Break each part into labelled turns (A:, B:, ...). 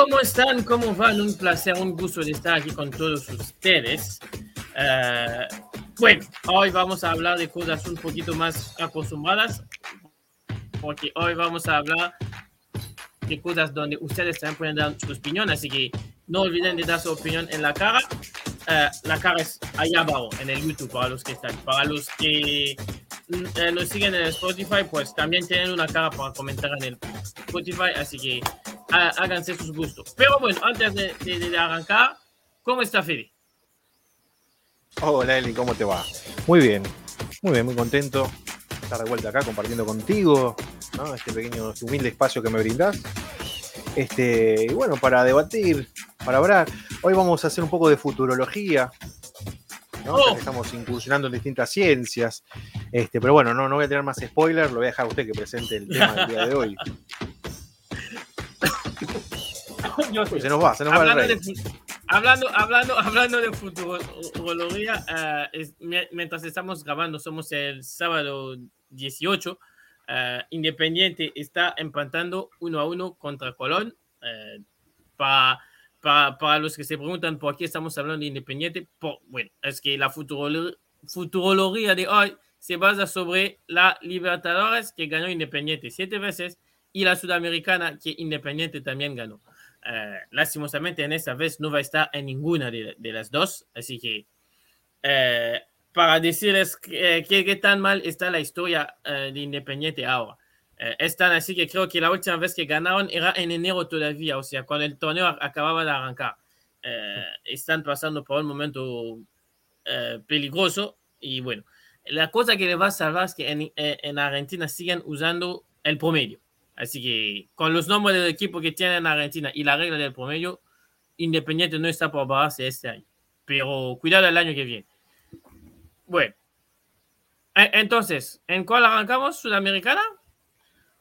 A: ¿Cómo están? ¿Cómo van? Un placer, un gusto de estar aquí con todos ustedes. Eh, bueno, hoy vamos a hablar de cosas un poquito más acostumbradas, porque hoy vamos a hablar de cosas donde ustedes también pueden dar su opinión, así que no olviden de dar su opinión en la cara. Eh, la cara es allá abajo, en el YouTube, para los que están. Para los que eh, nos siguen en Spotify, pues también tienen una cara para comentar en el Spotify, así que háganse sus gustos. Pero bueno, antes de, arrancar, ¿cómo está Fede?
B: Hola Eli, ¿cómo te va? Muy bien, muy bien, muy contento de estar de vuelta acá compartiendo contigo este pequeño, este humilde espacio que me brindas. Este, y bueno, para debatir, para hablar, hoy vamos a hacer un poco de futurología. Oh. Estamos incursionando en distintas ciencias. Este, pero bueno, no, no voy a tener más spoilers, lo voy a dejar a usted que presente el tema del día de hoy.
A: se nos va, se nos hablando va el rey. De, hablando, hablando, hablando de futurología, eh, mientras estamos grabando, somos el sábado 18. Eh, Independiente está empatando uno a uno contra Colón. Eh, para, para, los que se preguntan por qué estamos hablando de Independiente, bueno, es que la futurología de hoy se basa sobre la Libertadores que ganó Independiente siete veces y la Sudamericana que Independiente también ganó. Eh, lastimosamente en esta vez no va a estar en ninguna de, las dos, así que eh, para decirles qué que, tan mal está la historia eh, de Independiente ahora. están así que creo que la última vez que ganaron era en enero todavía, o sea, cuando el torneo acababa de arrancar. están pasando por un momento peligroso y bueno, la cosa que les va a salvar es que en, en Argentina sigan usando el promedio. Así que con los nombres del equipo que tiene en Argentina y la regla del promedio, Independiente no está por bajarse este año. Pero cuidado el año que viene. Bueno. E, entonces, ¿en cuál arrancamos? ¿Sudamericana?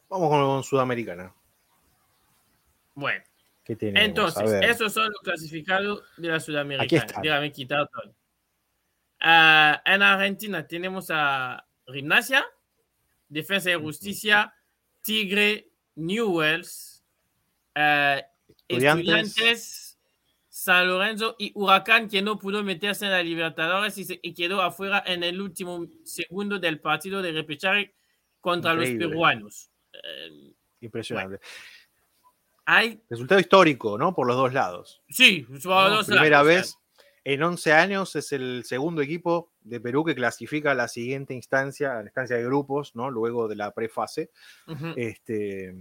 B: Vamos con Sudamericana.
A: Bueno. ¿Qué Entonces, esos son los clasificados de la Sudamericana. Dígame quitar todo. Ah, en Argentina tenemos a Gimnasia, Defensa y Justicia, Tigre, Newells, uh, estudiantes. San Lorenzo y Huracán que no pudo meterse en la Libertadores y, se, quedó afuera en el último segundo del partido de repechaje contra los peruanos.
B: Uh, Impresionante. Hay... Resultado histórico, ¿no? Por los dos lados.
A: Sí, por
B: los Primera vez en 11 años es el segundo equipo de Perú que clasifica a la siguiente instancia, a la instancia de grupos, ¿no? Luego de la prefase. este,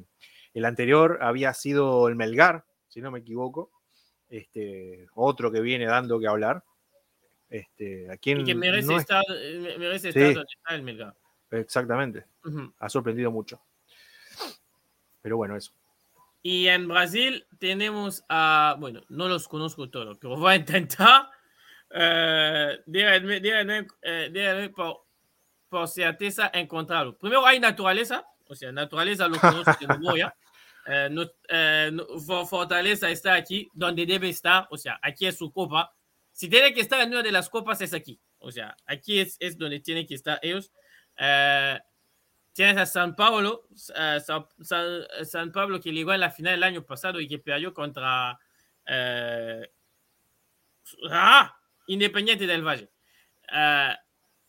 B: el anterior había sido el Melgar, si no me equivoco. Este, otro que viene dando que hablar. Este, a quien
A: y que merece, estar, eh, merece estar donde está el Melgar.
B: Exactamente. Ha sorprendido mucho. Pero bueno, eso.
A: Y en Brasil tenemos a, bueno, no los conozco todos, pero voy a intentar. Eh, díganme, eh, díganme por, por, certeza encontrarlo. Primero hay naturaleza, o sea, naturaleza lo conozco de memoria. Eh, no, eh, Fortaleza está aquí, donde debe estar, o sea, aquí es su copa. Si tiene que estar en una de las copas es aquí, o sea, aquí es, es donde tiene que estar ellos. Eh, tienes a San Pablo, uh, San, San, San, Pablo que llegó en la final el año pasado y que perdió contra ah, Independiente del Valle. Uh,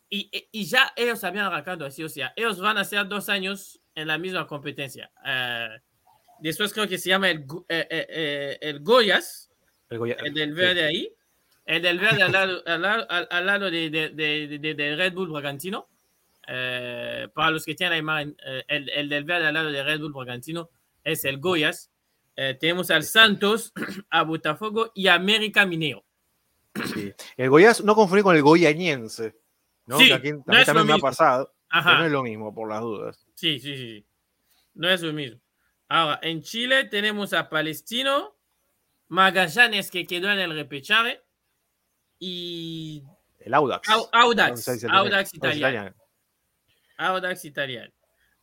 A: y, y, ya ellos habían arrancado así, o sea, ellos van a ser dos años en la misma competencia. Uh, después creo que se llama el, eh, eh, eh, el Goyas, el, Goya, el, del verde sí. ahí, el del verde al lado, al lado, al lado de, de, de, de, Red Bull Bragantino. para los que tienen la imagen, el, el, del verde al lado de Red Bull Bragantino es el Goyas. tenemos al Santos, a Botafogo y a América Minero.
B: Sí. El Goiás, no confundir con el goyañense, ¿no? Sí, que aquí, no también me ha pasado. Ajá. no es lo mismo, por las dudas.
A: Sí, sí, sí. No es lo mismo. Ahora, en Chile tenemos a Palestino, Magallanes que quedó en el repechaje y.
B: El Audax.
A: Audax. Audax italiano. Audax italiano.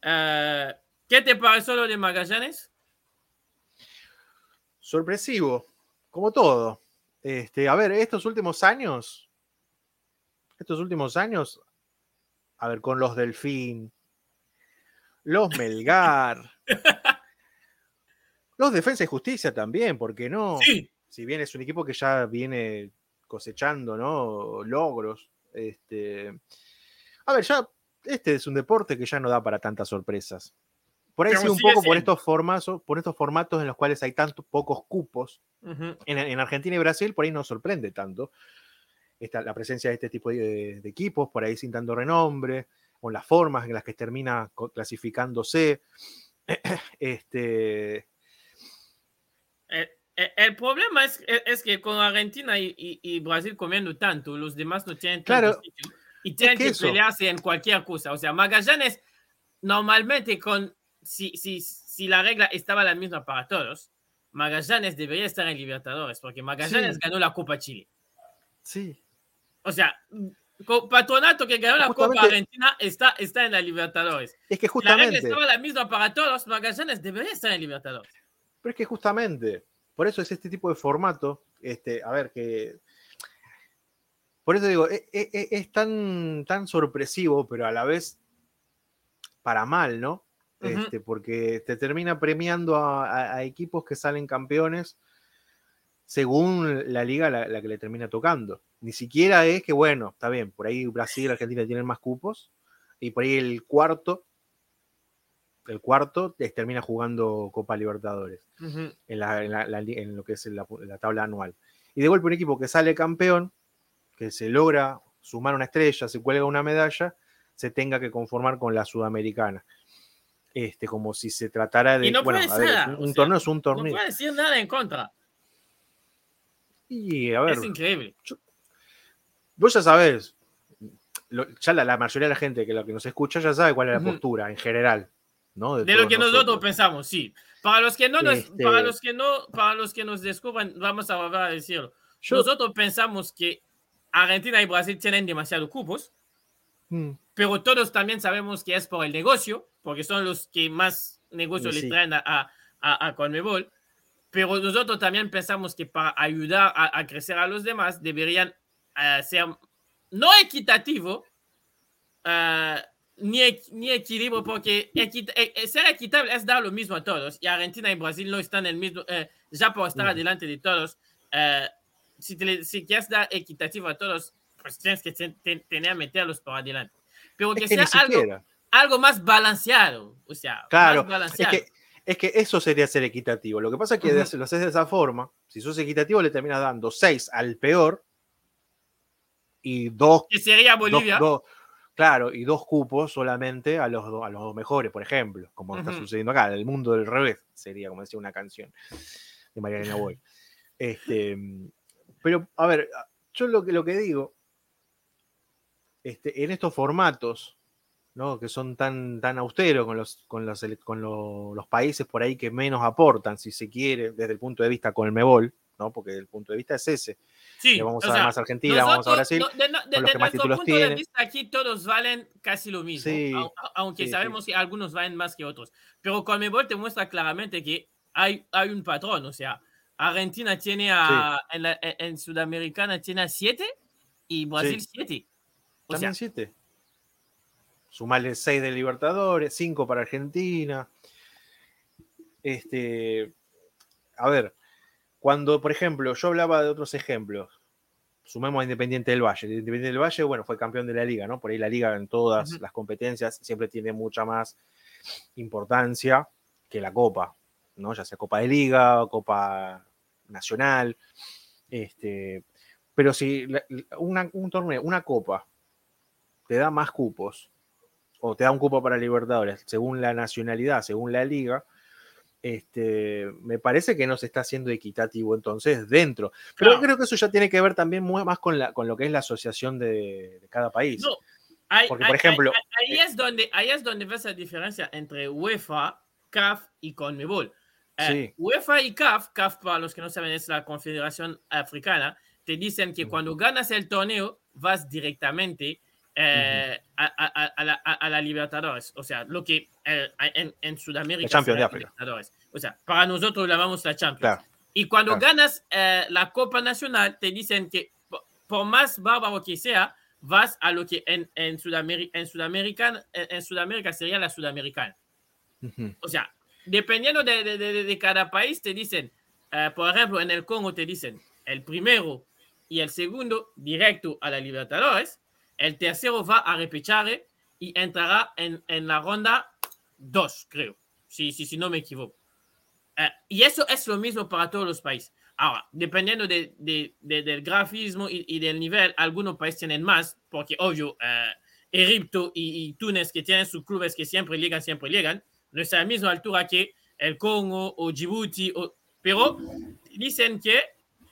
A: Uh, ¿Qué te pareció lo de Magallanes?
B: Sorpresivo, como todo. Este, a ver, estos últimos años, estos últimos años, a ver, con los Delfín, los Melgar, Los Defensa y Justicia también, porque no? Sí. Si bien es un equipo que ya viene cosechando, ¿no? Logros. Este... A ver, ya este es un deporte que ya no da para tantas sorpresas. Por ahí sí un poco por estos, formatos, por estos formatos en los cuales hay tantos pocos cupos. en, Argentina y Brasil por ahí no sorprende tanto esta, la presencia de este tipo de, equipos, por ahí sin tanto renombre, o las formas en las que termina clasificándose. este...
A: Eh, eh, el, problema es, es, que con Argentina y, Brasil comiendo tanto, los demás no tienen tanto sitio, y tienen que, pelearse en cualquier cosa. O sea, Magallanes normalmente con si, si, si la regla estaba la misma para todos, Magallanes debería estar en Libertadores, porque Magallanes ganó la Copa Chile.
B: Sí.
A: O sea, Patronato que ganó la Copa Argentina está, está en la Libertadores.
B: Es que justamente.
A: La regla estaba la misma para todos, Magallanes debería estar en Libertadores.
B: Pero es que justamente, por eso es este tipo de formato, este, a ver, que. Por eso digo, es, e, e, es tan, tan sorpresivo, pero a la vez para mal, ¿no? Este, porque te termina premiando a, equipos que salen campeones según la liga la, la, que le termina tocando. Ni siquiera es que, bueno, está bien, por ahí Brasil y Argentina tienen más cupos, y por ahí el cuarto, el cuarto termina jugando Copa Libertadores en, en, lo que es la, tabla anual. Y de golpe un equipo que sale campeón, que se logra sumar una estrella, se cuelga una medalla, se tenga que conformar con la sudamericana este, como si se tratara de.
A: Y no bueno,
B: un, torneo es un torneo. No
A: puede decir nada en contra.
B: Y a ver.
A: Es increíble.
B: vos ya sabés, ya la, mayoría de la gente que lo que nos escucha ya sabe cuál es la postura en general. ¿no?
A: De, lo que nosotros. pensamos, sí. Para los que no nos, este para los que no, para los que nos descubran, vamos a volver a decirlo. nosotros pensamos que Argentina y Brasil tienen demasiados cupos, mm. pero todos también sabemos que es por el negocio porque son los que más negocios le traen a, a, a, Conmebol. Pero nosotros también pensamos que para ayudar a, crecer a los demás deberían uh, ser no equitativo, uh, ni, ni, equilibrio, porque equit eh, eh, ser equitable es dar lo mismo a todos. Y Argentina y Brasil no están en el mismo, uh, ya por estar adelante de todos. si, te, si, quieres dar equitativo a todos, pues tienes que tener a meterlos por adelante. Pero que, sea algo algo más balanceado. O sea,
B: claro, Es, que, eso sería ser equitativo. Lo que pasa es que lo haces de esa forma. Si sos equitativo, le terminas dando seis al peor y dos.
A: Que sería Bolivia.
B: claro, y dos cupos solamente a los, a los dos mejores, por ejemplo, como está sucediendo acá. El mundo del revés sería, como decía una canción de Mariana Boy. Este, pero, a ver, yo lo que, lo que digo, este, en estos formatos que son tan, tan austeros con, los, con, los, con los países por ahí que menos aportan, si se quiere, desde el punto de vista con el MEBOL, ¿no? porque el punto de vista es ese.
A: Sí,
B: vamos a ver más Argentina, vamos a Brasil.
A: de, los que más títulos punto de vista, aquí todos valen casi lo mismo, aunque sabemos que algunos valen más que otros. Pero con MEBOL te muestra claramente que hay, hay un patrón, o sea, Argentina tiene a, en, Sudamericana tiene a siete y Brasil siete.
B: También siete sumarle 6 de Libertadores, 5 para Argentina. Este, a ver, cuando, por ejemplo, yo hablaba de otros ejemplos, sumemos a Independiente del Valle. Independiente del Valle, bueno, fue campeón de la liga, ¿no? Por ahí la liga en todas las competencias siempre tiene mucha más importancia que la Copa, ¿no? Ya sea Copa de Liga, Copa Nacional. Este, pero si un torneo, una Copa, te da más cupos o te da un cupo para Libertadores, según la nacionalidad, según la liga, este, me parece que no se está haciendo equitativo entonces dentro. Pero creo que eso ya tiene que ver también más con, la, con lo que es la asociación de, cada país.
A: Porque, por ejemplo... Ahí, es donde, ahí es donde ves la diferencia entre UEFA, CAF y CONMEBOL. Eh, UEFA y CAF, CAF para los que no saben es la Confederación Africana, te dicen que cuando ganas el torneo vas directamente eh, a, la, a, la, Libertadores. O sea, lo que eh, en, en, Sudamérica.
B: Champions de África.
A: O sea, para nosotros llamamos la Champions. Y cuando ganas eh, la Copa Nacional, te dicen que por más bárbaro que sea, vas a lo que en, en, Sudamérica, en, Sudamérica, en, Sudamérica sería la Sudamericana. O sea, dependiendo de, cada país, te dicen, eh, por ejemplo, en el Congo te dicen, el primero y el segundo directo a la Libertadores, el tercero va a repechaje y entrará en, la ronda 2, creo, si, si, si no me equivoco. Eh, y eso es lo mismo para todos los países. Ahora, dependiendo de, del grafismo y, del nivel, algunos países tienen más, porque obvio, eh, Egipto y, Túnez, que tienen sus clubes que siempre llegan, siempre llegan, no es a la misma altura que el Congo o Djibouti, pero dicen que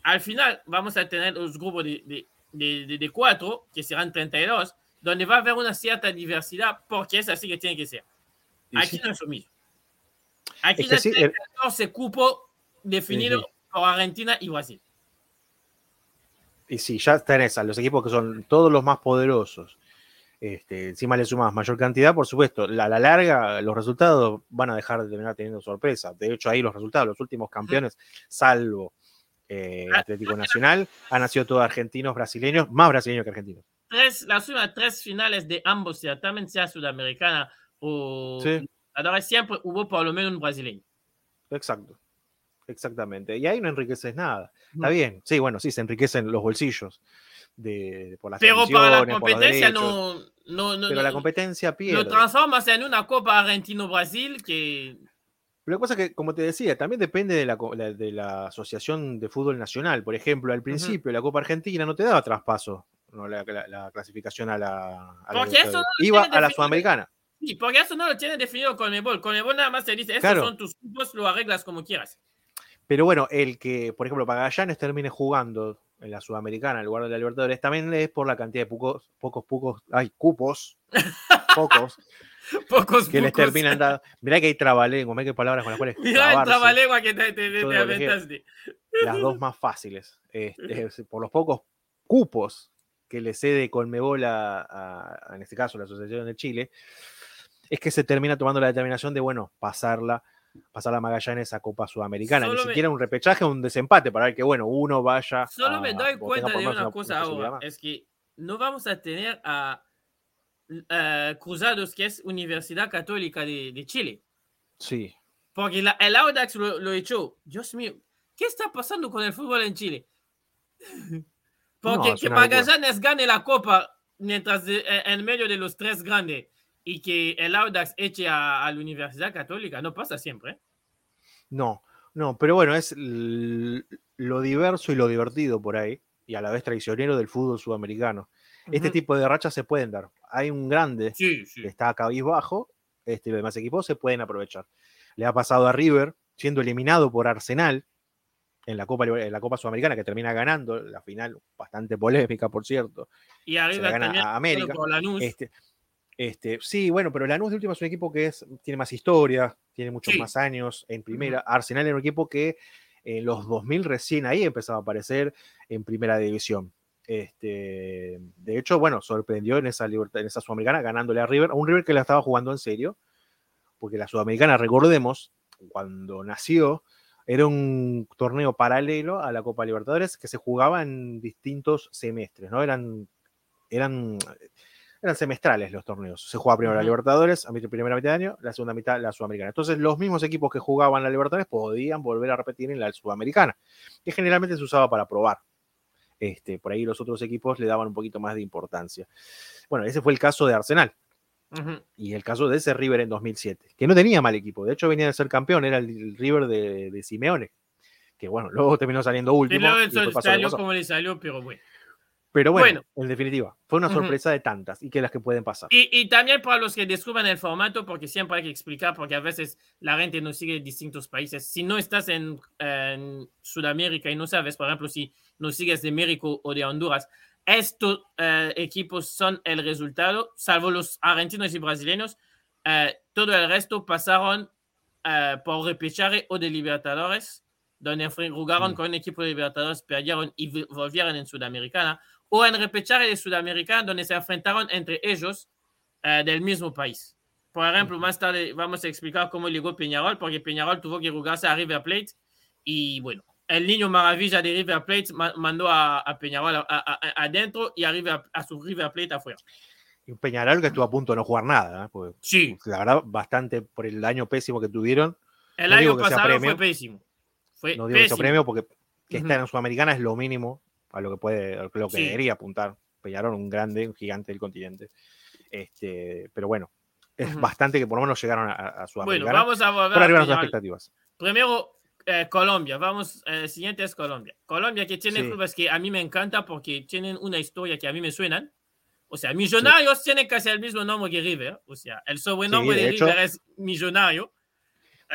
A: al final vamos a tener los grupos de, de, cuatro, que serán 32, donde va a haber una cierta diversidad, porque es así que tiene que ser. Aquí no es lo mismo. Aquí es el 14 cupo definido por Argentina y Brasil.
B: Y sí, ya tenés a los equipos que son todos los más poderosos. Este, encima le sumas mayor cantidad, por supuesto, a la, larga los resultados van a dejar de terminar teniendo sorpresa. De hecho, ahí los resultados, los últimos campeones, salvo eh, ah, Atlético Nacional, han sido todos argentinos, brasileños, más brasileños que argentinos.
A: Tres, las últimas tres finales de ambos también sea sudamericana o sí. siempre hubo por lo menos un brasileño.
B: Exacto. Exactamente. Y ahí no enriqueces nada. Está bien. Sí, bueno, sí, se enriquecen los bolsillos de, por las
A: Pero para la competencia no, no, no,
B: Pero la competencia pierde.
A: Lo transformas en una Copa Argentino-Brasil que.
B: Pero la cosa que, como te decía, también depende de la, de la Asociación de Fútbol Nacional. Por ejemplo, al principio la Copa Argentina no te daba traspaso no, la, clasificación a la. Iba a la Sudamericana.
A: Sí, porque eso no lo tiene definido con Ebol. Con Ebol nada más te dice, estos son tus cupos, lo arreglas como quieras.
B: Pero bueno, el que, por ejemplo, Pagallanes termine jugando en la Sudamericana en lugar de la Libertadores también es por la cantidad de pocos, pocos, pocos, ay, cupos, pocos,
A: pocos
B: que les terminan dando. Mirá que hay trabalengua, mirá que palabras con las cuales.
A: Mirá el trabalengua que te, te, te aventaste.
B: Las dos más fáciles. Este, por los pocos cupos que le cede Colmebol a, en este caso, la Asociación de Chile, es que se termina tomando la determinación de, bueno, pasarla pasar la Magallanes a Copa Sudamericana. Ni siquiera un repechaje, un desempate para ver que, bueno, uno vaya.
A: Solo me doy cuenta de una cosa ahora: es que no vamos a tener a, Cruzados, que es Universidad Católica de, Chile.
B: Sí.
A: Porque el Audax lo, echó. Dios mío, ¿qué está pasando con el fútbol en Chile? Porque que Magallanes gane la Copa mientras en medio de los tres grandes y que el Audax eche a, la Universidad Católica. No pasa siempre. ¿eh?
B: No, no, pero bueno, es lo diverso y lo divertido por ahí, y a la vez traicionero del fútbol sudamericano. Este tipo de rachas se pueden dar. Hay un grande que está cabizbajo, este, los demás equipos se pueden aprovechar. Le ha pasado a River, siendo eliminado por Arsenal en la Copa, en la Copa Sudamericana, que termina ganando, la final bastante polémica, por cierto.
A: Y arriba también
B: a América. Este, este, sí, bueno, pero Lanús de última es un equipo que es, tiene más historia, tiene muchos más años en primera. Arsenal era un equipo que en los 2000 recién ahí empezaba a aparecer en primera división. Este, de hecho, bueno, sorprendió en esa, en esa Sudamericana ganándole a River, a un River que la estaba jugando en serio, porque la Sudamericana, recordemos, cuando nació, era un torneo paralelo a la Copa Libertadores que se jugaba en distintos semestres, ¿no? Eran, eran eran semestrales los torneos. Se jugaba primero la Libertadores, a mi primera mitad de año, la segunda mitad la Sudamericana. Entonces, los mismos equipos que jugaban la Libertadores podían volver a repetir en la Sudamericana, que generalmente se usaba para probar. Este, por ahí los otros equipos le daban un poquito más de importancia. Bueno, ese fue el caso de Arsenal. Y el caso de ese River en 2007, que no tenía mal equipo, de hecho venía de ser campeón, era el, River de, Simeone, que bueno, luego terminó saliendo último.
A: salió como le salió, pero bueno.
B: Pero bueno, en definitiva, fue una sorpresa de tantas y que las que pueden pasar.
A: Y, también para los que descubran el formato, porque siempre hay que explicar, porque a veces la gente no sigue distintos países. Si no estás en, Sudamérica y no sabes, por ejemplo, si no sigues de México o de Honduras, estos eh, equipos son el resultado, salvo los argentinos y brasileños. Eh, todo el resto pasaron eh, por repechaje o de Libertadores, donde jugaron mm. con un equipo de Libertadores, perdieron y volvieron en Sudamericana o en repechaje de Sudamericana, donde se enfrentaron entre ellos eh, del mismo país. Por ejemplo, más tarde vamos a explicar cómo llegó Peñarol, porque Peñarol tuvo que jugarse a River Plate y bueno, el niño maravilla de River Plate mandó a, Peñarol adentro y a, a su River Plate afuera.
B: Y un Peñarol que estuvo a punto de no jugar nada, ¿eh?
A: sí.
B: La verdad, bastante por el año pésimo que tuvieron,
A: El año pasado fue pésimo.
B: no digo que premio porque que estar en Sudamericana es lo mínimo a lo que puede, lo que debería apuntar. Peñarol, un grande, un gigante del continente. Este, pero bueno, es bastante que por lo menos llegaron a, a Sudamericana.
A: Bueno, vamos a
B: volver arriba las expectativas.
A: Primero, eh, Colombia. Vamos, el eh, siguiente es Colombia. Colombia que tiene clubes que a mí me encanta porque tienen una historia que a mí me suenan. O sea, Millonarios tienen casi el mismo nombre que River. O sea, el sobrenombre de, River es Millonario.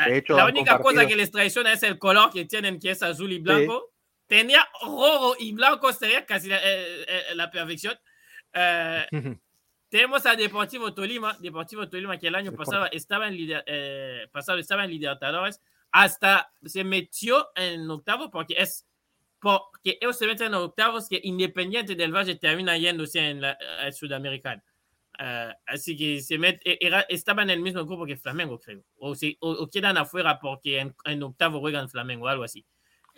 A: Eh, la única cosa que les traiciona es el color que tienen, que es azul y blanco. Tenía rojo y blanco, sería casi la, perfección. tenemos a Deportivo Tolima, Deportivo Tolima que el año pasado estaba en, pasado estaba en Libertadores hasta se metió en octavo porque es porque ellos se meten en octavos que Independiente del Valle termina yéndose en la Sudamericana. Uh, así que se met, era, estaban en el mismo grupo que Flamengo, creo. O, si, o, quedan afuera porque en, en, octavo juegan Flamengo, algo así.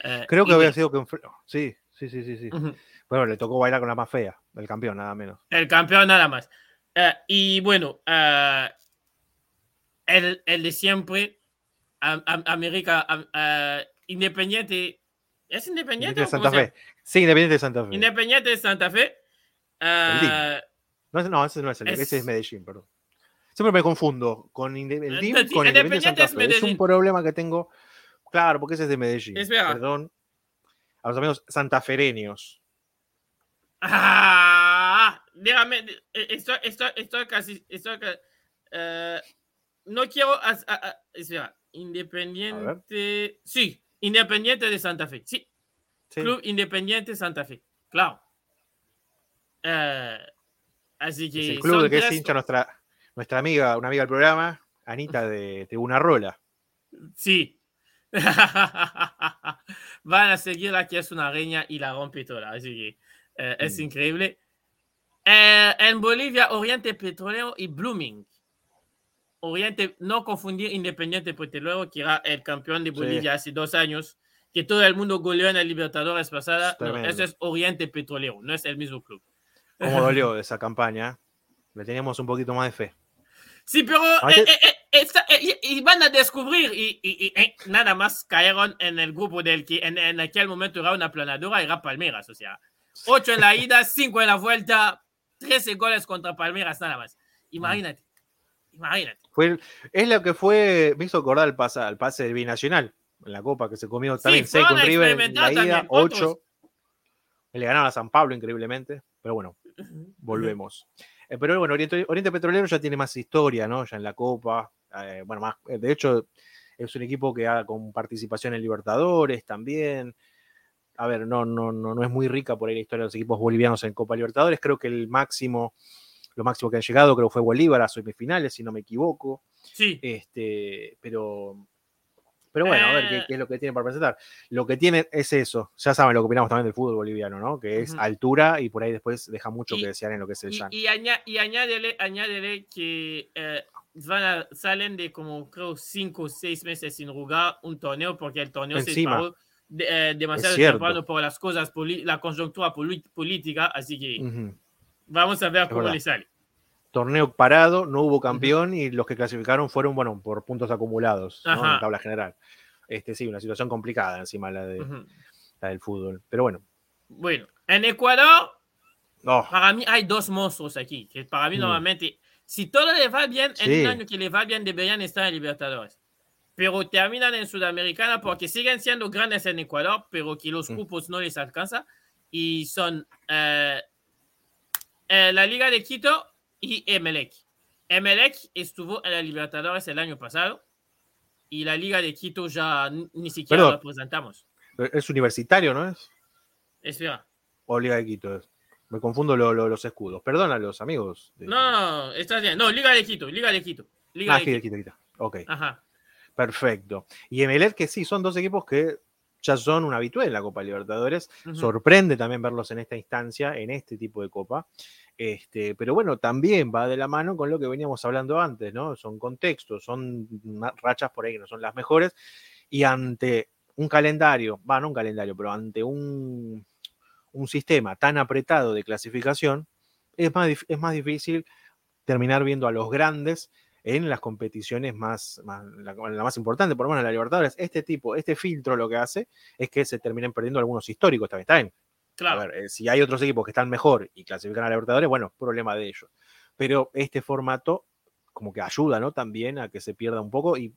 B: Uh, creo que había sido que. Sí, sí, sí, sí. sí. Uh -huh. Bueno, le tocó bailar con la más fea, el campeón, nada menos.
A: El campeón, nada más. Uh, y bueno, el, el de siempre, América Independiente. ¿Es Independiente?
B: de Santa Fe. Sí, Independiente de Santa Fe.
A: Independiente de Santa Fe.
B: no, no, ese no es el es... ese es Medellín, perdón. Siempre me confundo con el DIM con Independiente de Santa Fe. Es, un problema que tengo. Claro, porque ese es de Medellín.
A: Es verdad.
B: Perdón. A los amigos santafereños.
A: Ah, dígame, estoy, estoy, estoy casi. Estoy, uh, no quiero. Espera. Independiente. Sí, Independiente de Santa Fe. Sí. sí. Club Independiente Santa Fe. Claro. Uh, así que.
B: Es el club de que es hincha nuestra, nuestra amiga, una amiga del programa, Anita de, de Una Rola.
A: Sí. Van a seguir aquí es una reña y la rompe toda. Así que es mm. increíble. Uh, en Bolivia, Oriente Petrolero y Blooming. Oriente, no confundir Independiente Petrolero, que era el campeón de Bolivia sí. hace dos años, que todo el mundo goleó en el Libertadores pasada. No, eso es Oriente Petrolero, no es el mismo club.
B: ¿Cómo dolió esa campaña? Le teníamos un poquito más de fe.
A: Sí, pero eh, eh, eh, y van a descubrir y, y, y, nada más cayeron en el grupo del que en, en, aquel momento era una planadora, era Palmeras, o sea, ocho en la ida, cinco en la vuelta, 13 goles contra Palmeras, nada más. Imagínate. Imagínate.
B: Fue, es lo que fue, me hizo acordar el pase, el pase del binacional en la Copa que se comió también sí, 6 con River en la ida, 8. Le ganaron a San Pablo increíblemente, pero bueno, volvemos. Eh, pero bueno, Oriente, Oriente, Petrolero ya tiene más historia, ¿no? Ya en la Copa. Eh, bueno, más, de hecho, es un equipo que ha con participación en Libertadores también. A ver, no, no, no, no es muy rica por ahí la historia de los equipos bolivianos en Copa Libertadores. Creo que el máximo lo máximo que han llegado creo fue Bolívar a semifinales, si no me equivoco.
A: Sí.
B: Este, pero, pero bueno, a ver ¿qué, qué, es lo que tiene para presentar. Lo que tiene es eso. Ya saben lo que opinamos también del fútbol boliviano, ¿no? Que es uh -huh. altura y por ahí después deja mucho y, que desear en lo que es el.
A: Y, añá, y añádele, añádele, que eh, van a, salen de como creo cinco o seis meses sin jugar un torneo porque el torneo
B: Encima.
A: se paró de, eh, demasiado temprano por las cosas, la conjuntura política, así que uh -huh. Vamos a ver cómo le sale.
B: Torneo parado, no hubo campeón y los que clasificaron fueron, bueno, por puntos acumulados ¿no? en la tabla general. Este, sí, una situación complicada encima la, de, la del fútbol. Pero bueno.
A: Bueno, en Ecuador, oh. para mí hay dos monstruos aquí, que para mí mm. normalmente, si todo le va bien, sí. en un año que le va bien, deberían estar en Libertadores. Pero terminan en Sudamericana porque siguen siendo grandes en Ecuador, pero que los mm. grupos no les alcanza. Y son eh, eh, la Liga de Quito y Emelec. Emelec estuvo en la Libertadores el año pasado y la Liga de Quito ya ni siquiera Perdón, la presentamos.
B: Es universitario, ¿no es?
A: Es verdad.
B: O Liga de Quito. Me confundo lo, lo, los escudos. Perdón a los amigos.
A: De... No, no, estás bien. No, Liga de Quito, Liga de Quito. Liga
B: ah, de Quito. Quito, Quito. Ok.
A: Ajá.
B: Perfecto. Y Emelec, que sí, son dos equipos que ya son un habitual en la Copa Libertadores. Uh -huh. Sorprende también verlos en esta instancia, en este tipo de Copa. Este, pero bueno, también va de la mano con lo que veníamos hablando antes, ¿no? Son contextos, son rachas por ahí que no son las mejores. Y ante un calendario, va, no un calendario, pero ante un, un sistema tan apretado de clasificación, es más, es más difícil terminar viendo a los grandes en las competiciones más, la, más importante, por lo menos la Libertadores. Este tipo, este filtro lo que hace es que se terminen perdiendo algunos históricos también. Está bien. Claro. A ver, eh, si hay otros equipos que están mejor y clasifican a la Libertadores, bueno, problema de ellos. Pero este formato como que ayuda, ¿no? También a que se pierda un poco y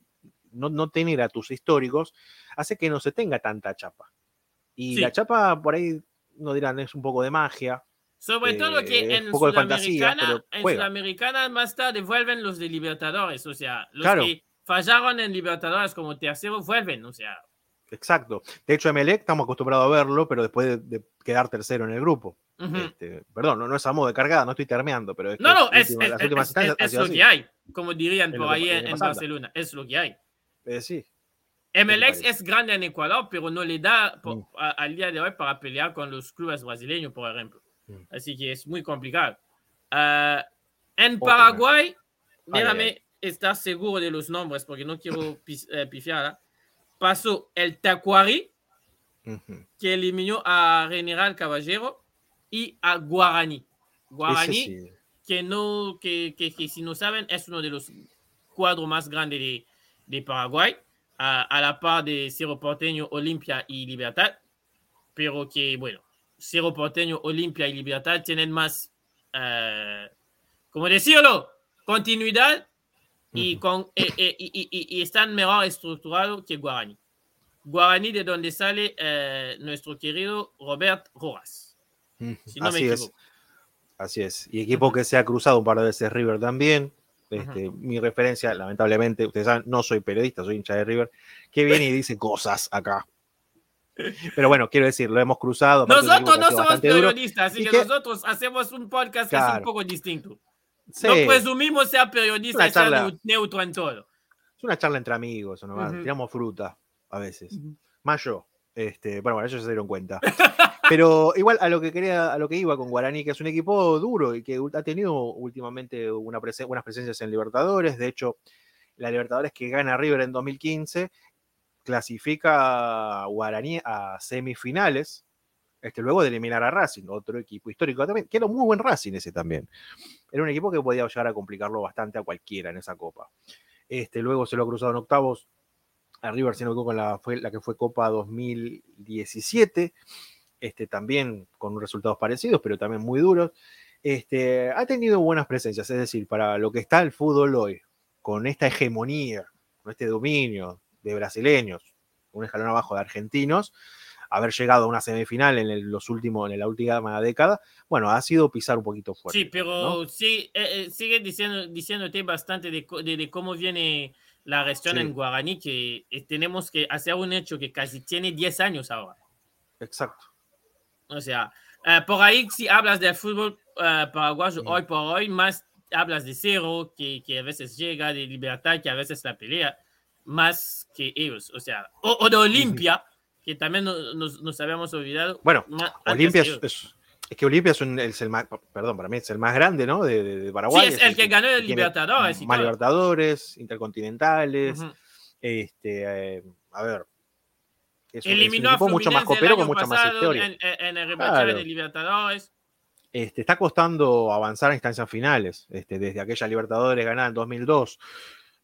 B: no, no tener a tus históricos hace que no se tenga tanta chapa. Y la chapa por ahí no dirán es un poco de magia,
A: sobre todo que eh, en Sudamericana, en Sudamericana más tarde vuelven los de Libertadores, o sea, los que fallaron en Libertadores como tercero vuelven, o sea.
B: Exacto. De hecho, Emelec estamos acostumbrados a verlo, pero después de, quedar tercero en el grupo. Este, perdón, no, es a modo de cargada, no estoy termeando, pero es
A: No, no, es, lo que hay, como dirían por ahí en, Barcelona, es lo que hay.
B: Eh, sí.
A: Emelec es grande en Ecuador, pero no le da mm. al día de hoy para pelear con los clubes brasileños, por ejemplo. Mm. Así que es muy complicado. Ah, en Paraguay, déjame estar seguro de los nombres porque no quiero eh, pifiar. Pasó el Tacuari, que eliminó a General Caballero, y a Guaraní. Guaraní, que, no, que, que, si no saben, es uno de los cuadros más grandes de, de Paraguay, a la par de Cerro Porteño, Olimpia y Libertad, pero que, bueno, Cerro Porteño, Olimpia y Libertad tienen más, eh, como decirlo, continuidad y, con, eh, eh, y, están mejor estructurados que Guaraní. Guaraní, de donde sale nuestro querido Robert Rojas.
B: Así es. Así es. Y equipo que se ha cruzado un par de veces River también. Este, Mi referencia, lamentablemente, ustedes saben, no soy periodista, soy hincha de River, que viene y dice cosas acá. Pero bueno, quiero decir, lo hemos cruzado.
A: Nosotros no somos periodistas, así que, nosotros hacemos un podcast que es un poco distinto. No presumimos ser periodistas ser neutro en todo.
B: Es una charla entre amigos. Tiramos fruta a veces. Más yo. Este, bueno, bueno, ellos se dieron cuenta. Pero igual a lo que quería, a lo que iba con Guaraní, que es un equipo duro y que ha tenido últimamente una buenas presencias en Libertadores. De hecho, la Libertadores que gana River en 2015 clasifica a Guaraní a semifinales, este, luego de eliminar a Racing, otro equipo histórico también, que era un muy buen Racing ese también. Era un equipo que podía llegar a complicarlo bastante a cualquiera en esa copa. Este, luego se lo ha cruzado en octavos a River, sino con la, fue, la que fue Copa 2017, este, también con resultados parecidos, pero también muy duros. Este, ha tenido buenas presencias, es decir, para lo que está el fútbol hoy, con esta hegemonía, con este dominio, de brasileños, un escalón abajo de argentinos, haber llegado a una semifinal en los últimos, en la última década, bueno, ha sido pisar un poquito fuerte.
A: Sí, pero sí, eh, eh, sigue diciendo, diciéndote bastante de, cómo viene la gestión en Guaraní, que eh, tenemos que hacer un hecho que casi tiene 10 años ahora.
B: Exacto.
A: O sea, por ahí si hablas de fútbol paraguayo hoy por hoy, más hablas de cero, que, que a veces llega, de libertad, que a veces la pelea más que ellos. O sea, o, de Olimpia, que también nos, nos, habíamos olvidado.
B: Bueno, Olimpia es, es, que Olimpia es, un, el más, perdón, para mí es el más grande, ¿no? De, de, Paraguay.
A: Sí, es, el, que ganó el Libertadores.
B: Más Libertadores, Intercontinentales. Este, eh, a ver.
A: Es Eliminó un, mucho más copero con mucha más historia. En, en, el claro. de Libertadores.
B: Este, está costando avanzar a instancias finales. Este, desde aquella Libertadores ganada en 2002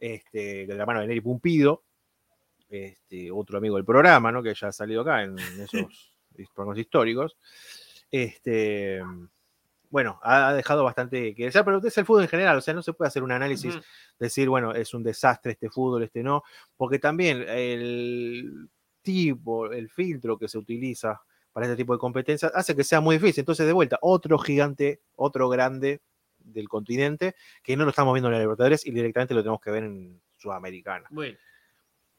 B: este, de la mano de Neri Pumpido, este, otro amigo del programa, ¿no? que ya ha salido acá en esos programas históricos. Este, bueno, ha dejado bastante que desear, pero es el fútbol en general, o sea, no se puede hacer un análisis, decir, bueno, es un desastre este fútbol, este no, porque también el tipo, el filtro que se utiliza para este tipo de competencias hace que sea muy difícil. Entonces, de vuelta, otro gigante, otro grande del continente, que no lo estamos viendo en la Libertadores y directamente lo tenemos que ver en Sudamericana.
A: Bueno.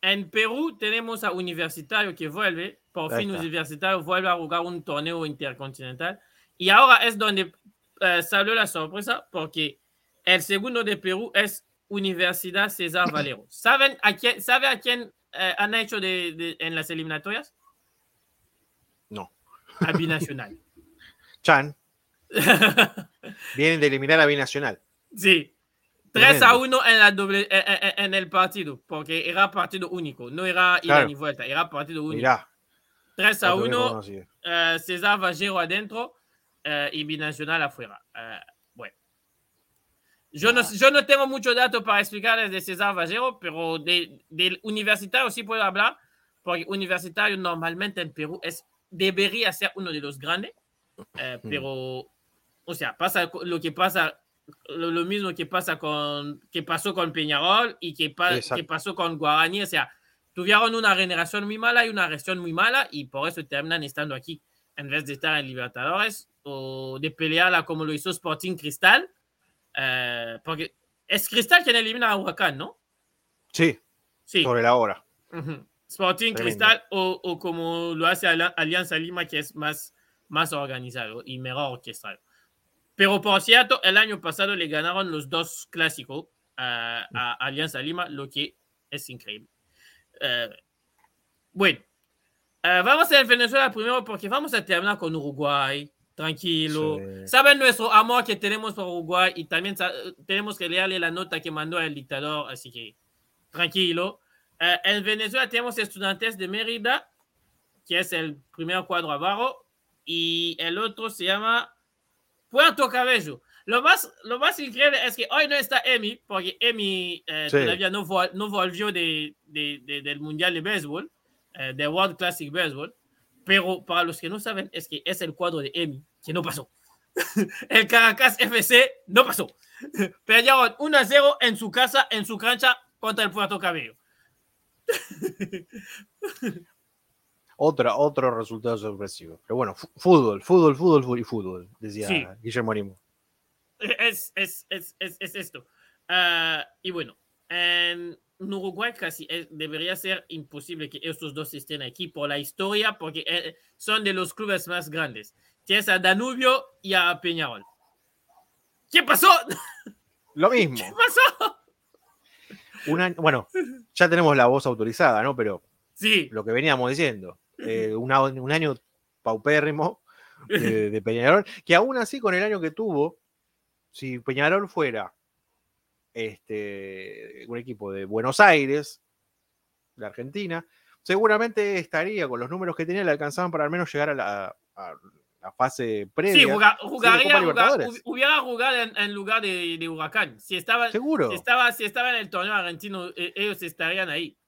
A: En Perú tenemos a Universitario que vuelve, por fin Universitario vuelve a jugar un torneo intercontinental y ahora es donde eh, salió la sorpresa porque el segundo de Perú es Universidad César Valero. ¿Saben a quién, ¿Sabe a quién eh, han hecho de, en las eliminatorias?
B: No.
A: A Binacional.
B: Chan. Vienen de eliminar a Binacional.
A: Sí. 3 a 1 en, la doble, en, eh, eh, en, el partido, porque era partido único, no era ida ni vuelta, era partido único. Mirá. 3 a 1, uh, eh, César Vallero adentro y Binacional afuera. Bueno. Yo no, yo no tengo mucho dato para explicarles de César Vallero, pero del de universitario sí puedo hablar, porque universitario normalmente en Perú es, debería ser uno de los grandes, eh, mm. pero, o sea, pasa lo que pasa, lo, mismo que pasa con, que pasó con Peñarol y que, que pasó con Guaraní, o sea, tuvieron una generación muy mala y una gestión muy mala y por eso terminan estando aquí en vez de estar en Libertadores o de pelearla como lo hizo Sporting Cristal eh, porque es Cristal quien elimina a Huracán, ¿no?
B: Sí, sí. sobre la hora.
A: Sporting Cristal o, o, como lo hace Alianza Lima, que es más, más organizado y mejor orquestado. Pero por cierto, el año pasado le ganaron los dos clásicos a, Alianza Lima, lo que es increíble. Eh, bueno, eh, vamos a Venezuela primero porque vamos a terminar con Uruguay, tranquilo. Saben nuestro amor que tenemos por Uruguay y también tenemos que leerle la nota que mandó el dictador, así que tranquilo. Eh, en Venezuela tenemos estudiantes de Mérida, que es el primer cuadro abajo, y el otro se llama Puerto Cabello. Lo más, lo más increíble es que hoy no está Emi, porque Emi eh, todavía no, no volvió de, de, del Mundial de Béisbol, eh, de World Classic Baseball. Pero para los que no saben, es que es el cuadro de Emi que no pasó. el Caracas FC no pasó. Perdieron 1 a 0 en su casa, en su cancha, contra el Puerto Cabello.
B: Otra, otro resultado sorpresivo. Pero bueno, fútbol, fútbol, fútbol y fútbol, decía Guillermo Animo.
A: Es, es, es, es, esto. Ah, y bueno, en, Uruguay casi debería ser imposible que estos dos estén aquí por la historia, porque eh, son de los clubes más grandes. Tienes a Danubio y a Peñarol. ¿Qué pasó?
B: Lo mismo.
A: ¿Qué pasó?
B: Un bueno, ya tenemos la voz autorizada, ¿no? Pero
A: sí.
B: lo que veníamos diciendo, eh, un año paupérrimo de, de Peñarol, que aún así con el año que tuvo, si Peñarol fuera este, un equipo de Buenos Aires, de Argentina, seguramente estaría con los números que tenía, le alcanzaban para al menos llegar a la, fase previa.
A: Sí, jugaría, hubiera jugado en, lugar de, Huracán. Si estaba,
B: Seguro.
A: Si estaba, si estaba en el torneo argentino, e, ellos estarían ahí.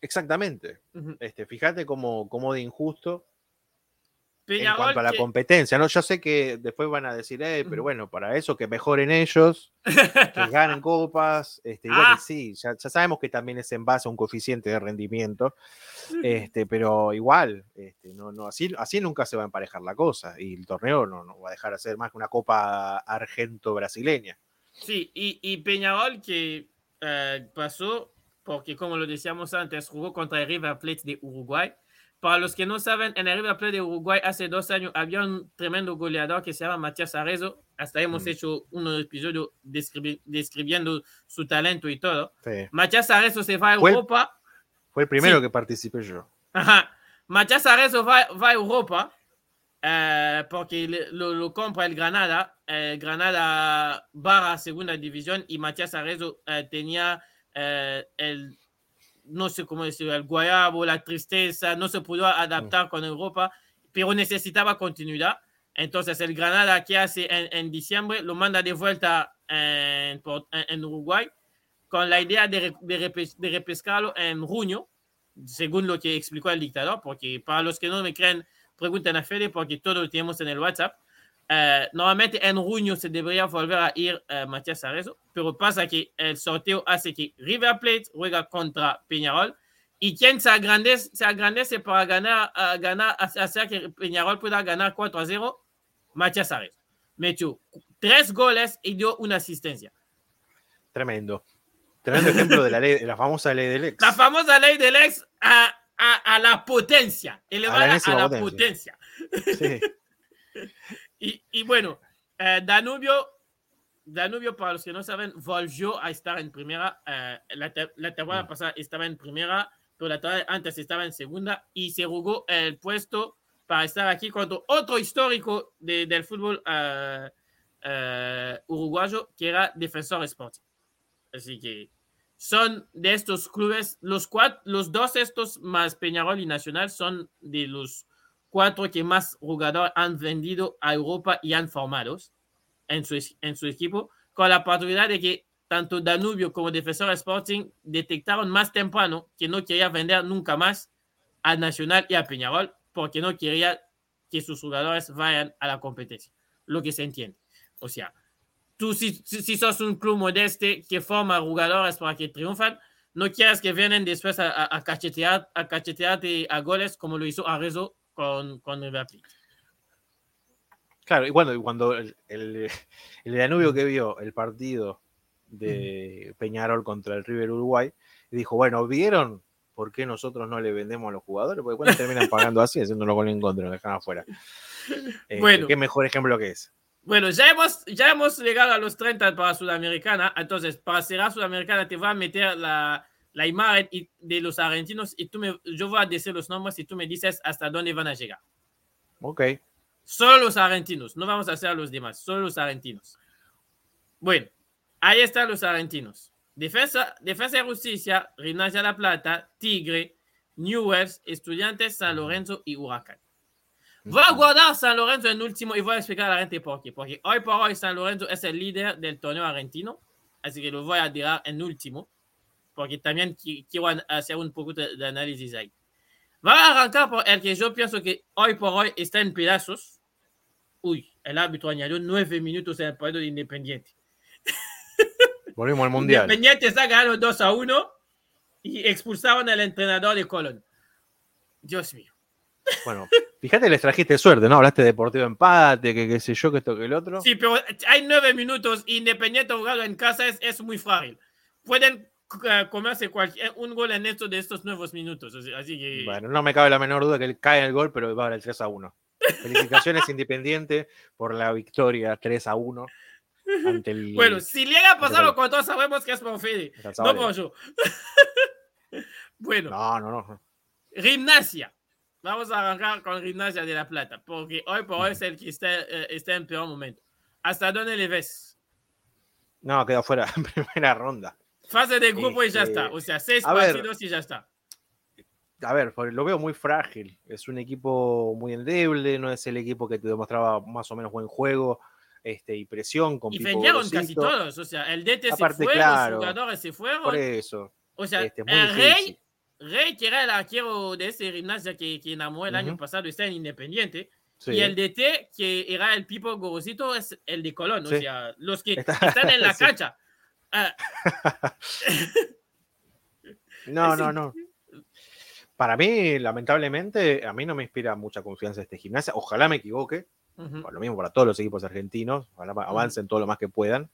B: Exactamente. este, fíjate cómo, cómo de injusto en cuanto a la competencia, ¿no? Yo sé que después van a decir, eh, pero bueno, para eso que mejoren ellos, que ganen copas, este, ah. sí, ya, sabemos que también es en base a un coeficiente de rendimiento, este, pero igual, este, no, no, así, así nunca se va a emparejar la cosa, y el torneo no, no va a dejar de ser más que una copa argento-brasileña.
A: Sí, y, y Peñarol que eh, pasó, porque como lo decíamos antes, jugó contra el River Plate de Uruguay, para los que no saben, en el River Plate de Uruguay hace dos años había un tremendo goleador que se llama Matías Arezzo. Hasta hemos mm. hecho un episodio describiendo su talento y todo. Matías Arezzo se va a Europa.
B: Fue el primero que participé yo.
A: Ajá. Matías Arezzo va, a Europa eh, porque lo, compra el Granada. El Granada va a segunda división y Matías Arezzo eh, tenía eh, el no sé cómo decirlo, el guayabo, la tristeza, no se pudo adaptar con Europa, pero necesitaba continuidad. Entonces el Granada que hace en, diciembre lo manda de vuelta en, en, Uruguay con la idea de, de, repescarlo en junio, según lo que explicó el dictador, porque para los que no me creen, pregunten a Fede porque todo lo tenemos en el WhatsApp. Eh, normalmente en junio se debería volver a ir uh, Matías Arezzo, pero pasa que el sorteo hace que River Plate juega contra Peñarol y quien se agrandece, se agrandece para ganar, uh, ganar, hacer que Peñarol pueda ganar 4 a 0, Matías Arezzo. Metió tres goles y dio una asistencia.
B: Tremendo. Tremendo ejemplo de la, ley, de la famosa ley del ex.
A: La famosa ley del ex a, a, a la potencia, elevada a la, a la potencia. Sí. Y, bueno, eh, Danubio, Danubio, para los que no saben, volvió a estar en primera. Eh, la, temporada mm. pasada estaba en primera, pero la temporada antes estaba en segunda y se jugó el puesto para estar aquí contra otro histórico del fútbol eh, uruguayo, que era Defensor Sporting. Así que son de estos clubes, los, cuatro, los dos estos más Peñarol y Nacional son de los cuatro que más jugadores han vendido a Europa y han formado en su, en su equipo, con la particularidad de que tanto Danubio como Defensor Sporting detectaron más temprano que no quería vender nunca más a Nacional y a Peñarol porque no quería que sus jugadores vayan a la competencia, lo que se entiende. O sea, tú si, si sos un club modeste que forma jugadores para que triunfan, no quieras que vienen después a, a, cachetear, a cachetearte a goles como lo hizo Arezzo con,
B: Claro, y bueno, cuando el, el, Danubio que vio el partido de Peñarol contra el River Uruguay, dijo, bueno, ¿vieron por qué nosotros no le vendemos a los jugadores? Porque cuando terminan pagando así, haciéndolo con el encuentro, lo dejan afuera. Eh, bueno, qué mejor ejemplo que es.
A: Bueno, ya hemos, ya hemos llegado a los 30 para Sudamericana, entonces para cerrar Sudamericana te voy a meter la, la imagen de los argentinos y tú me, yo voy a decir los nombres y tú me dices hasta dónde van a llegar.
B: Ok.
A: Solo los argentinos, no vamos a hacer los demás, solo los argentinos. Bueno, ahí están los argentinos. Defensa, Defensa y Justicia, Gimnasia La Plata, Tigre, Newells, Estudiantes, San Lorenzo y Huracán. Voy a guardar San Lorenzo en último y voy a explicar a la gente por qué. Porque hoy por hoy San Lorenzo es el líder del torneo argentino, así que lo voy a tirar en último porque también quiero hacer un poco de, análisis ahí. Va a arrancar por el que yo pienso que hoy por hoy está en pedazos. Uy, el árbitro añadió nueve minutos en el partido de Independiente.
B: Volvimos al Mundial.
A: Independiente está ganando 2 a 1 y expulsaron al entrenador de Colón. Dios mío.
B: Bueno, fíjate, les trajiste suerte, ¿no? Hablaste de deportivo empate, que qué sé yo, que esto, que el otro.
A: Sí, pero hay nueve minutos. Independiente jugado en casa es, es muy frágil. Pueden comerse cualquier, un gol en estos de estos nuevos minutos. Así que...
B: Bueno, no me cabe la menor duda que él cae el gol, pero va a el 3 a 1. Felicitaciones Independiente por la victoria 3 a 1. Ante el,
A: bueno, si llega a pasar lo que todos sabemos que es por Fede, no por yo. bueno,
B: no, no, no.
A: Gimnasia. Vamos a arrancar con Gimnasia de la Plata, porque hoy por hoy es el que está, eh, está en peor momento. ¿Hasta dónde le ves?
B: No, quedó fuera en primera ronda.
A: Fase de grupo y ya está. Este, o sea, seis partidos y ya está.
B: A ver, lo veo muy frágil. Es un equipo muy endeble, no es el equipo que te demostraba más o menos buen juego este, y presión. Con
A: y vendieron casi todos. O sea, el DT se fue, los jugadores se fueron.
B: Por eso.
A: O sea, este, el Rey, Rey, que era el arquero de ese gimnasia que, que enamoró el año pasado, está en Independiente. Y el DT, que era el Pipo Gorosito, es el de Colón. O sea, los que están en la cancha. Ah.
B: no, no, no. Para mí, lamentablemente, a mí no me inspira mucha confianza este gimnasia. Ojalá me equivoque. Por lo mismo para todos los equipos argentinos. Ojalá avancen todo lo más que puedan.